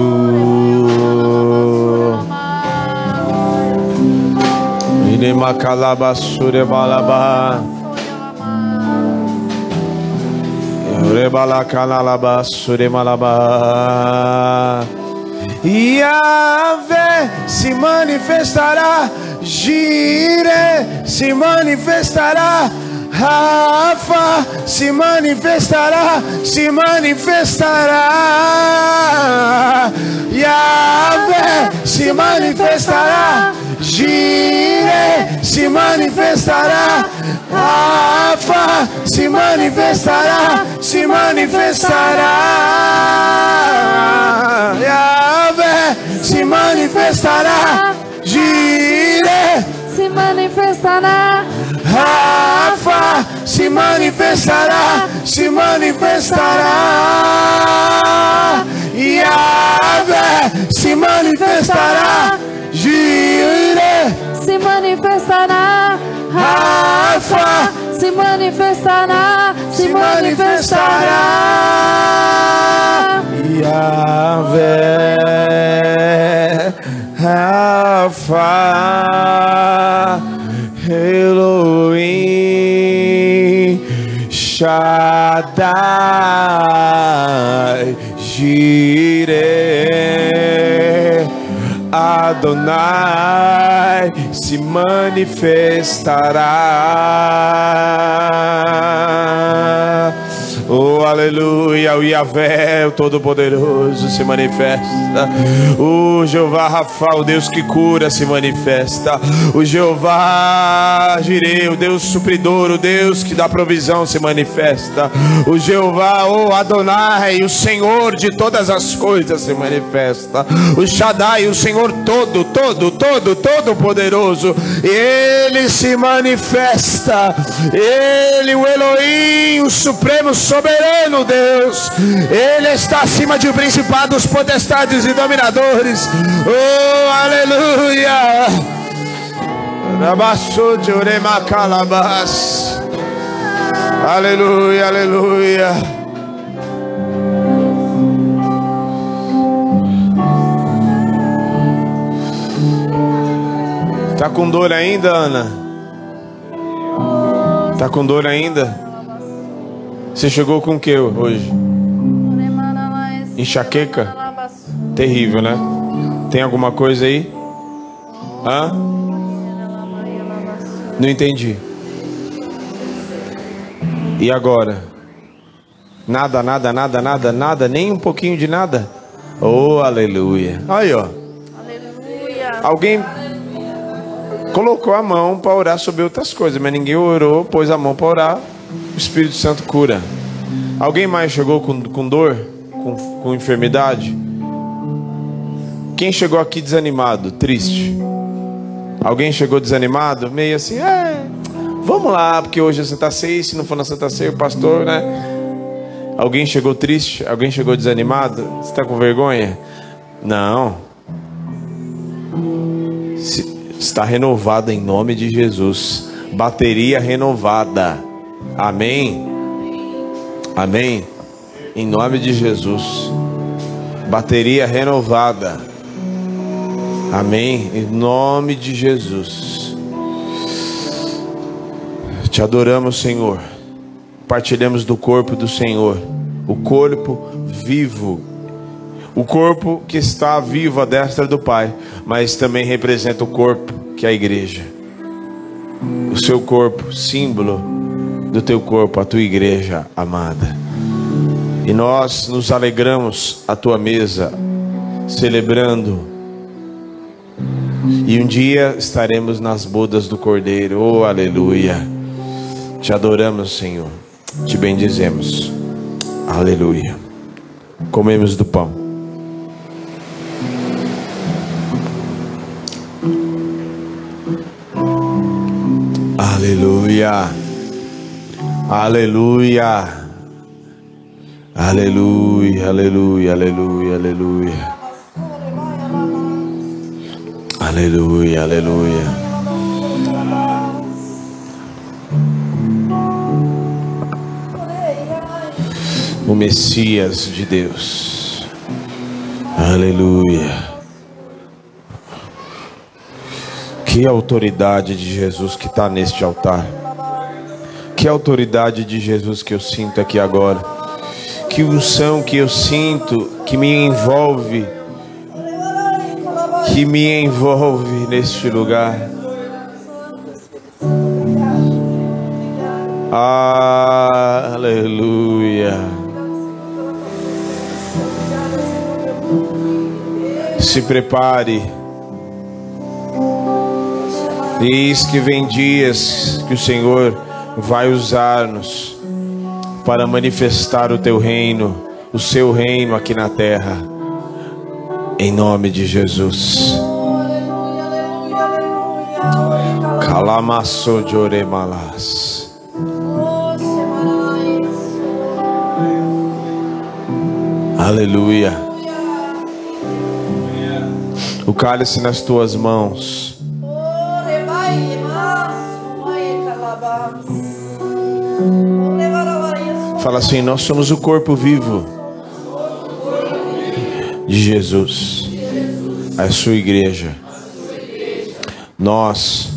Inemacalabassurebalaba. Urebalacalabassuremalaba. Yahvé se manifestará, Gire se manifestará, Rafa se manifestará, se manifestará, Yahvé se manifestará, Gire se manifestará, Rafa se manifestará, se manifestará, Yahvé se manifestará, Gire Se manifestará. Rafa se manifestará, se manifestará. Yahvé se manifestará. Gire, Se manifestará. Rafa Se manifestará. Se manifestará. Yahvé, Rafa, Elohim, Shaddai, Jireh, Adonai se manifestará. Oh, aleluia, o Yahvé, o Todo-Poderoso, se manifesta. O Jeová Rafa, o Deus que cura, se manifesta. O Jeová Jireh, o Deus supridor, o Deus que dá provisão, se manifesta. O Jeová, o Adonai, o Senhor de todas as coisas, se manifesta. O Shaddai, o Senhor todo, todo, todo, todo poderoso, ele se manifesta. Ele, o Elohim, o Supremo Soberano soberano Deus. Ele está acima de principados, potestades e dominadores. Oh, aleluia. Aleluia, aleluia. Tá com dor ainda, Ana? Tá com dor ainda? Você chegou com o que hoje? Enxaqueca? Terrível, né? Tem alguma coisa aí? Hã? Não entendi. E agora? Nada, nada, nada, nada, nada, nem um pouquinho de nada? Oh, aleluia. Aí, ó. Aleluia. Alguém colocou a mão para orar sobre outras coisas, mas ninguém orou, pôs a mão para orar, Espírito Santo cura. Alguém mais chegou com, com dor, com, com enfermidade? Quem chegou aqui desanimado, triste? Alguém chegou desanimado, meio assim, é, vamos lá, porque hoje é Santa Ceia, se não for na Santa Ceia, o pastor, né? Alguém chegou triste? Alguém chegou desanimado? Você está com vergonha? Não. Está renovada em nome de Jesus. Bateria renovada. Amém. Amém. Em nome de Jesus. Bateria renovada. Amém. Em nome de Jesus. Te adoramos, Senhor. Partilhamos do corpo do Senhor. O corpo vivo o corpo que está vivo à destra do Pai, mas também representa o corpo que é a igreja. O seu corpo, símbolo do teu corpo, a tua igreja amada. E nós nos alegramos à tua mesa, celebrando. E um dia estaremos nas bodas do Cordeiro. Oh, aleluia. Te adoramos, Senhor. Te bendizemos. Aleluia. Comemos do pão. Aleluia. Aleluia. Aleluia, aleluia, aleluia, aleluia. Aleluia, aleluia. O Messias de Deus. Aleluia. Que autoridade de Jesus que está neste altar. Que autoridade de Jesus que eu sinto aqui agora. Que unção que eu sinto que me envolve. Que me envolve neste lugar. Aleluia. Se prepare Eis que vem dias que o Senhor vai usar-nos para manifestar o teu reino, o seu reino aqui na terra. Em nome de Jesus. Calamaço de oremalas. Aleluia. O cálice nas tuas mãos. Fala assim: Nós somos o corpo vivo de Jesus, a sua igreja. Nós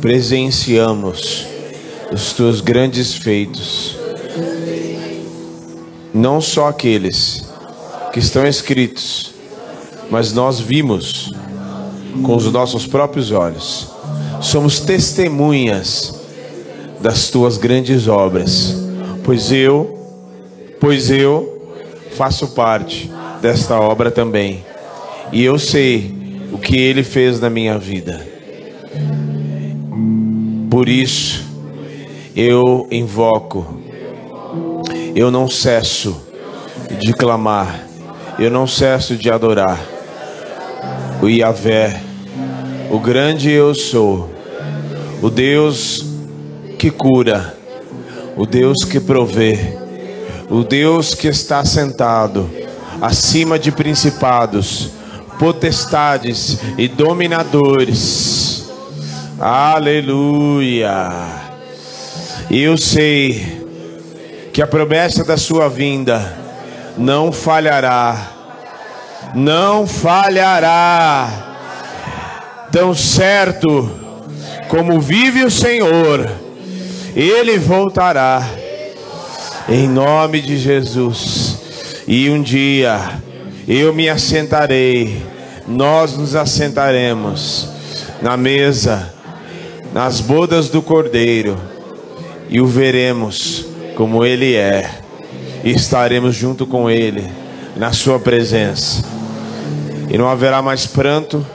presenciamos os teus grandes feitos, não só aqueles que estão escritos, mas nós vimos com os nossos próprios olhos. Somos testemunhas das tuas grandes obras pois eu, pois eu faço parte desta obra também. E eu sei o que ele fez na minha vida. Por isso eu invoco, eu não cesso de clamar, eu não cesso de adorar o Yahvé, o grande eu sou, o Deus que cura o Deus que provê, o Deus que está sentado acima de principados, potestades e dominadores. Aleluia. Eu sei que a promessa da sua vinda não falhará. Não falhará. Tão certo como vive o Senhor, ele voltará em nome de Jesus. E um dia eu me assentarei, nós nos assentaremos na mesa, nas bodas do Cordeiro, e o veremos como ele é, e estaremos junto com ele na sua presença. E não haverá mais pranto,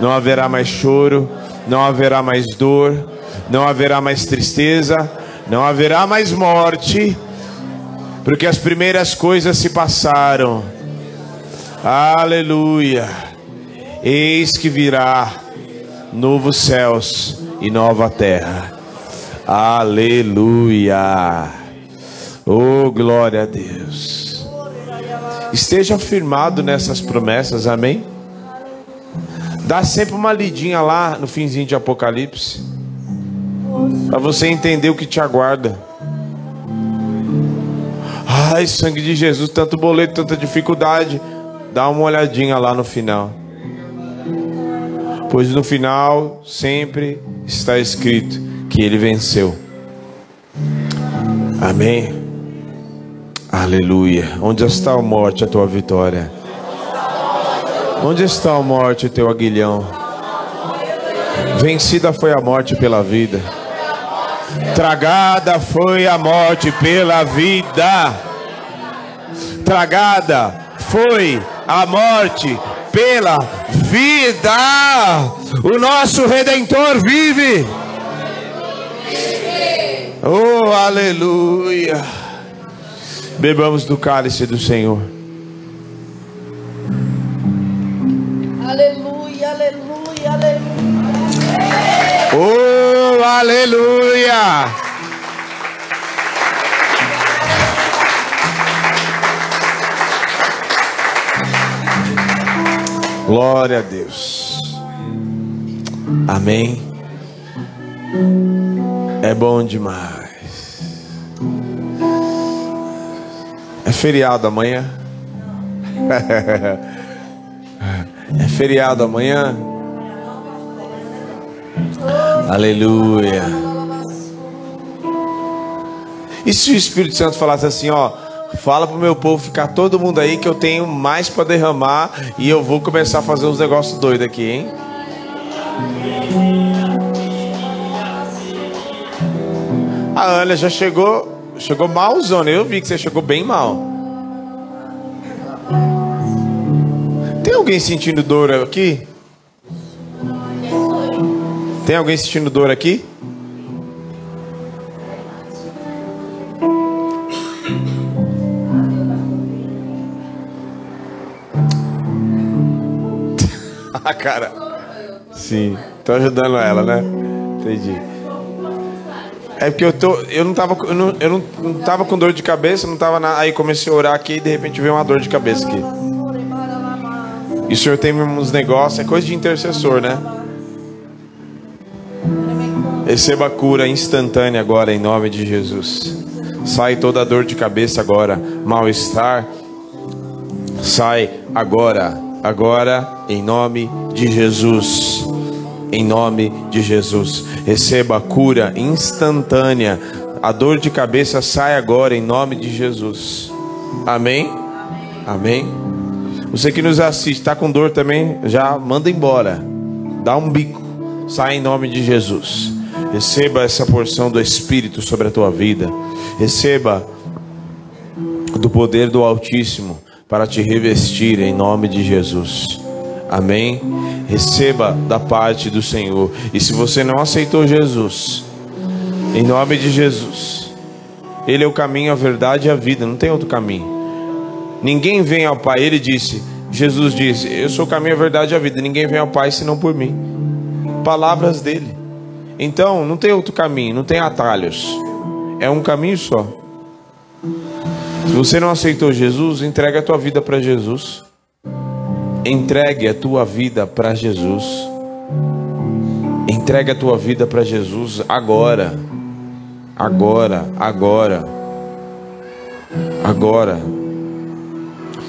não haverá mais choro, não haverá mais dor, não haverá mais tristeza, não haverá mais morte porque as primeiras coisas se passaram. Aleluia. Eis que virá novos céus e nova terra. Aleluia. Oh, glória a Deus. Esteja firmado nessas promessas, amém? Dá sempre uma lidinha lá no finzinho de Apocalipse. Para você entender o que te aguarda. Ai, sangue de Jesus, tanto boleto, tanta dificuldade. Dá uma olhadinha lá no final. Pois no final sempre está escrito que ele venceu. Amém. Aleluia. Onde está a morte, a tua vitória? Onde está a morte, teu aguilhão? Vencida foi a morte pela vida. Tragada foi a morte pela vida tragada foi a morte pela vida. O nosso redentor vive. Oh, aleluia. Bebamos do cálice do Senhor. Oh, aleluia. Glória a Deus. Amém. É bom demais. É feriado amanhã. (laughs) É feriado amanhã. Aleluia. E se o Espírito Santo falasse assim, ó, Fala pro meu povo ficar todo mundo aí que eu tenho mais para derramar e eu vou começar a fazer uns negócios doidos aqui, hein? A Ana já chegou, chegou malzona. Eu vi que você chegou bem mal. Tem alguém sentindo dor aqui? Tem alguém sentindo dor aqui? (laughs) cara. Sim, tô ajudando ela, né? Entendi. É porque eu tô, eu não tava, eu não, eu não, não tava com dor de cabeça, não tava na, aí comecei a orar aqui e de repente veio uma dor de cabeça aqui. E o senhor tem uns negócios, é coisa de intercessor, né? Receba cura instantânea agora em nome de Jesus. Sai toda dor de cabeça agora, mal-estar. Sai agora agora em nome de Jesus. Em nome de Jesus. Receba cura instantânea. A dor de cabeça sai agora em nome de Jesus. Amém? Amém? Você que nos assiste, está com dor também, já manda embora. Dá um bico. Sai em nome de Jesus. Receba essa porção do Espírito sobre a tua vida. Receba do poder do Altíssimo para te revestir em nome de Jesus. Amém? Receba da parte do Senhor. E se você não aceitou Jesus, em nome de Jesus, Ele é o caminho, a verdade e a vida, não tem outro caminho. Ninguém vem ao Pai, Ele disse, Jesus disse: Eu sou o caminho, a verdade e a vida. Ninguém vem ao Pai senão por mim. Palavras dele. Então, não tem outro caminho, não tem atalhos. É um caminho só. Se você não aceitou Jesus, entregue a tua vida para Jesus. Entregue a tua vida para Jesus. Entregue a tua vida para Jesus agora. Agora, agora. Agora.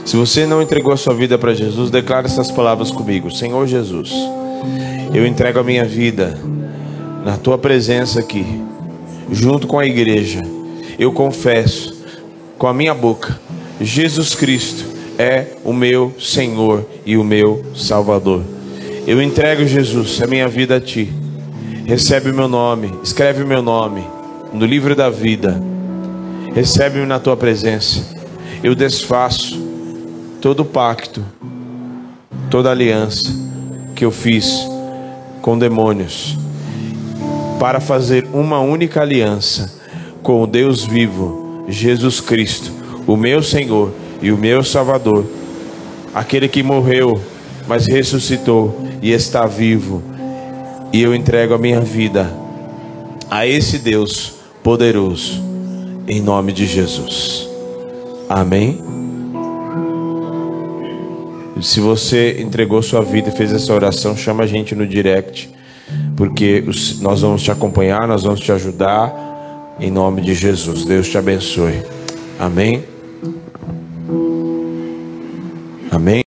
Se você não entregou a sua vida para Jesus, declare essas palavras comigo. Senhor Jesus, eu entrego a minha vida na tua presença aqui, junto com a igreja. Eu confesso com a minha boca: Jesus Cristo é o meu Senhor e o meu Salvador. Eu entrego, Jesus, a minha vida a Ti. Recebe o meu nome, escreve o meu nome no livro da vida. Recebe-me na Tua presença. Eu desfaço todo pacto, toda aliança que eu fiz com demônios para fazer uma única aliança com o Deus vivo Jesus Cristo, o meu Senhor e o meu Salvador, aquele que morreu, mas ressuscitou e está vivo, e eu entrego a minha vida a esse Deus poderoso, em nome de Jesus. Amém. Se você entregou sua vida e fez essa oração, chama a gente no direct, porque nós vamos te acompanhar, nós vamos te ajudar em nome de Jesus. Deus te abençoe. Amém. Amém.